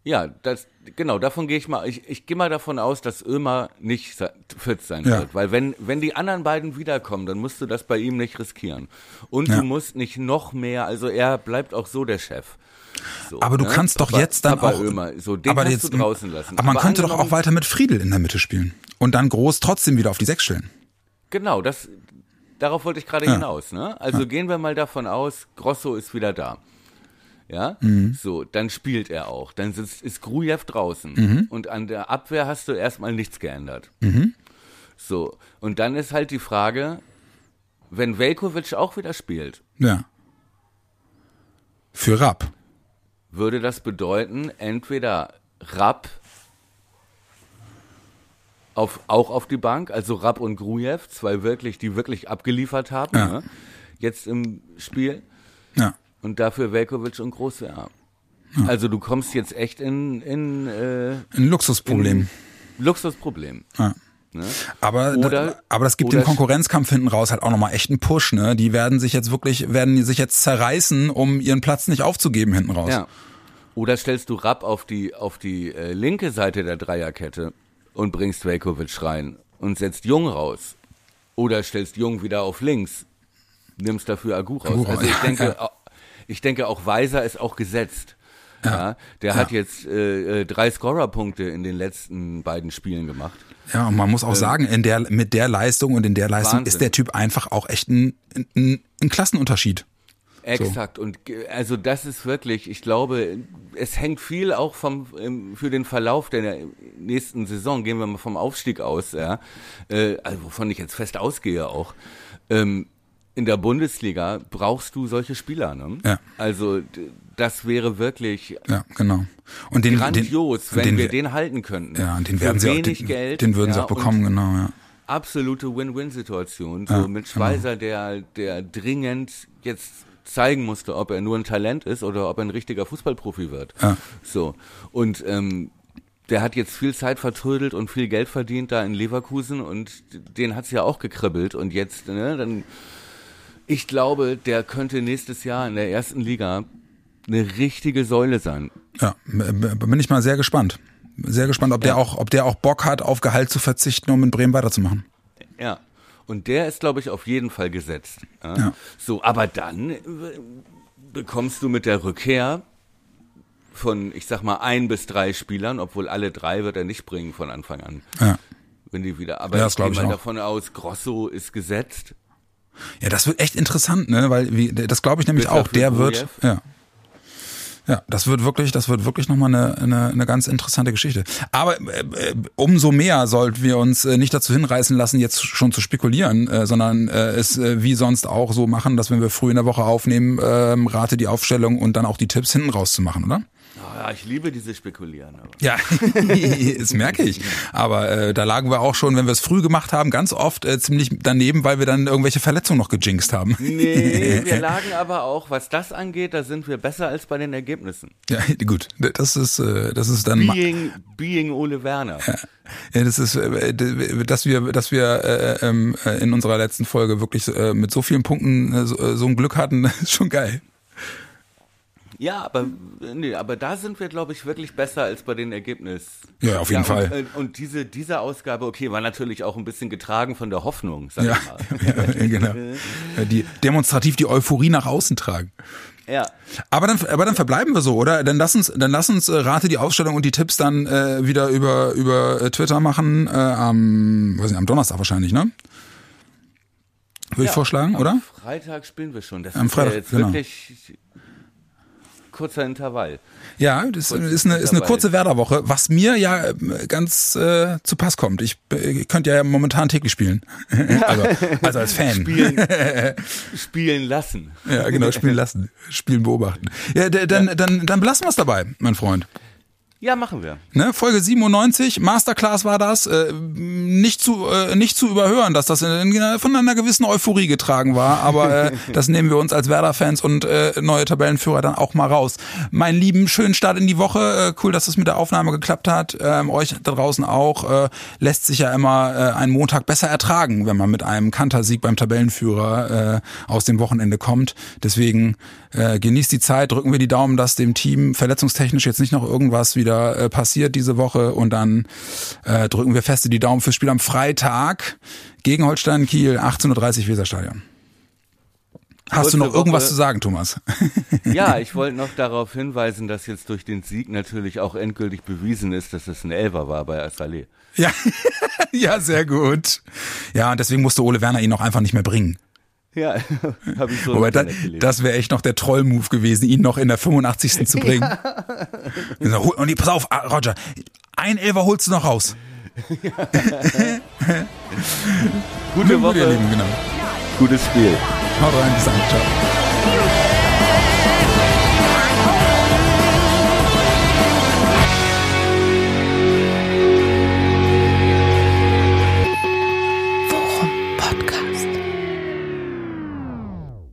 Ja, das, genau, davon gehe ich mal, ich, ich gehe mal davon aus, dass Ömer nicht fit sein ja. wird. Weil wenn, wenn die anderen beiden wiederkommen, dann musst du das bei ihm nicht riskieren. Und ja. du musst nicht noch mehr, also er bleibt auch so der Chef. So, aber du ne? kannst doch Papa, jetzt dann auch. Ömer, so, den aber jetzt, draußen lassen. Aber man aber könnte doch auch weiter mit Friedel in der Mitte spielen. Und dann groß trotzdem wieder auf die Sechs stellen. Genau, das, darauf wollte ich gerade ja. hinaus. Ne? Also ja. gehen wir mal davon aus, Grosso ist wieder da. Ja, mhm. so, dann spielt er auch. Dann sitzt, ist Grujew draußen. Mhm. Und an der Abwehr hast du erstmal nichts geändert. Mhm. So, und dann ist halt die Frage, wenn Velkovic auch wieder spielt. Ja. Für Rapp. Würde das bedeuten, entweder Rapp auf, auch auf die Bank, also Rapp und Grujew, zwei wirklich, die wirklich abgeliefert haben, Ja. ne? jetzt im Spiel. Ja. Und dafür Velkovic und Großwehr. Also du kommst jetzt echt in, in äh, Ein Luxusproblem. Luxusproblem. Ja. Ne? Aber, Oder- aber das gibt dem Konkurrenzkampf hinten raus halt auch nochmal echt einen Push, ne? Die werden sich jetzt wirklich, werden sich jetzt zerreißen, um ihren Platz nicht aufzugeben hinten raus. Ja. Oder stellst du Rapp auf die, auf die äh, linke Seite der Dreierkette und bringst Velkovic rein und setzt Jung raus. Oder stellst Jung wieder auf links, nimmst dafür Agu raus. Agu, also ich ja, denke, ja. ich denke auch Weiser ist auch gesetzt. Ja, der hat jetzt äh, äh, drei Scorerpunkte in den letzten beiden Spielen gemacht. Ja, und man muss auch sagen, in der, mit der Leistung und in der Leistung Wahnsinn. ist der Typ einfach auch echt ein, ein, ein Klassenunterschied. Exakt. Und ge- also das ist wirklich, ich glaube, es hängt viel auch vom für den Verlauf der nächsten Saison. Gehen wir mal vom Aufstieg aus, ja, äh, also wovon ich jetzt fest ausgehe auch. Ähm, in der Bundesliga brauchst du solche Spieler, ne? Ja. Also das wäre wirklich Ja, genau. Und den, grandios, den, wenn den, wir den halten könnten. Ja, und den Für werden sie auch, den, Geld. den würden sie ja, auch bekommen, genau, ja. absolute Win-Win-Situation. So Ja, mit genau. Schweizer, der, der dringend jetzt zeigen musste, ob er nur ein Talent ist oder ob er ein richtiger Fußballprofi wird. Ja. So. Und ähm, der hat jetzt viel Zeit vertrödelt und viel Geld verdient da in Leverkusen und den hat's ja auch gekribbelt und jetzt, ne, dann ich glaube, der könnte nächstes Jahr in der ersten Liga eine richtige Säule sein. Ja, bin ich mal sehr gespannt. Sehr gespannt, ob der Ja. auch, ob der auch Bock hat, auf Gehalt zu verzichten, um in Bremen weiterzumachen. Und der ist, glaube ich, auf jeden Fall gesetzt. Ja. Ja. So, aber dann äh, bekommst du mit der Rückkehr von, ich sag mal, ein bis drei Spielern, obwohl alle drei wird er nicht bringen von Anfang an. Ja. Wenn die wieder, aber Ja, ich gehe mal auch. davon aus, Grosso ist gesetzt. Ja, das wird echt interessant, ne? Weil wie, das glaube ich nämlich Bis auch. Der wird, ja. Ja, das wird wirklich, das wird wirklich nochmal eine, eine, eine ganz interessante Geschichte. Aber äh, äh, umso mehr sollten wir uns äh, nicht dazu hinreißen lassen, jetzt schon zu spekulieren, äh, sondern äh, es äh, wie sonst auch so machen, dass wenn wir früh in der Woche aufnehmen, ähm, rate die Aufstellung und dann auch die Tipps hinten rauszumachen, oder? Oh, ja, ich liebe diese Spekulieren. Aber. Ja, das merke ich. Aber äh, da lagen wir auch schon, wenn wir es früh gemacht haben, ganz oft äh, ziemlich daneben, weil wir dann irgendwelche Verletzungen noch gejinxt haben. Nee, wir lagen aber auch, was das angeht, da sind wir besser als bei den Ergebnissen. Ja, gut, das ist äh, das ist dann Being, being Ole Werner. ja, das ist äh, dass wir dass wir äh, ähm, äh, in unserer letzten Folge wirklich äh, mit so vielen Punkten äh, so, äh, so ein Glück hatten, ist schon geil. Ja, aber nee, aber da sind wir, glaube ich, wirklich besser als bei den Ergebnissen. Ja, auf jeden und, Fall. äh, Und diese, diese Ausgabe, okay, war natürlich auch ein bisschen getragen von der Hoffnung, sag Ja, ich mal. ja, genau. Ja, Die demonstrativ die Euphorie nach außen tragen. Ja. Aber dann, aber dann verbleiben wir so, oder? Dann lass uns, dann lass uns äh, Rate die Ausstellung und die Tipps dann äh, wieder über über äh, Twitter machen. Äh, am, weiß nicht, am Donnerstag wahrscheinlich, ne? Würde ich Ja, vorschlagen, am oder? Freitag spielen wir schon. Das Am ist Freitag, ja jetzt genau. wirklich kurzer Intervall. Ja, das Kurz ist eine, ist eine kurze Werderwoche, was mir ja äh, ganz äh, zu Pass kommt. Ich, äh, ich könnte ja momentan täglich spielen. also, also als Fan. Spielen, spielen lassen. Ja, genau, spielen lassen. Spielen beobachten. Ja, dann, dann, dann belassen wir es dabei, mein Freund. Ja, machen wir. Ne, Folge 97, Masterclass war das. Äh, nicht zu äh, nicht zu überhören, dass das in, in, von einer gewissen Euphorie getragen war, aber äh, das nehmen wir uns als Werder-Fans und äh, neue Tabellenführer dann auch mal raus. Mein Lieben, schönen Start in die Woche. Äh, cool, dass es mit der Aufnahme geklappt hat. Ähm, euch da draußen auch. Äh, lässt sich ja immer äh, ein Montag besser ertragen, wenn man mit einem Kantersieg beim Tabellenführer äh, aus dem Wochenende kommt. Deswegen äh, genießt die Zeit, drücken wir die Daumen, dass dem Team verletzungstechnisch jetzt nicht noch irgendwas wieder äh, passiert diese Woche und dann äh, drücken wir feste die Daumen fürs Spiel am Freitag gegen Holstein Kiel, 18.30 Uhr Weserstadion. Hast du noch irgendwas Woche. zu sagen, Thomas? Ja, ich wollte noch darauf hinweisen, dass jetzt durch den Sieg natürlich auch endgültig bewiesen ist, dass es ein Elfer war bei Assalé. ja. ja, sehr gut. Ja, und deswegen musste Ole Werner ihn auch einfach nicht mehr bringen. Ja, habe ich so Wobei, da, das wäre echt noch der Troll-Move gewesen, ihn noch in der 85. zu bringen. Ja. Und pass auf, ah, Roger, ein Elfer holst du noch raus. Gute Woche. Lieben, genau. Gutes Spiel. Haut rein, bis dann. Ciao.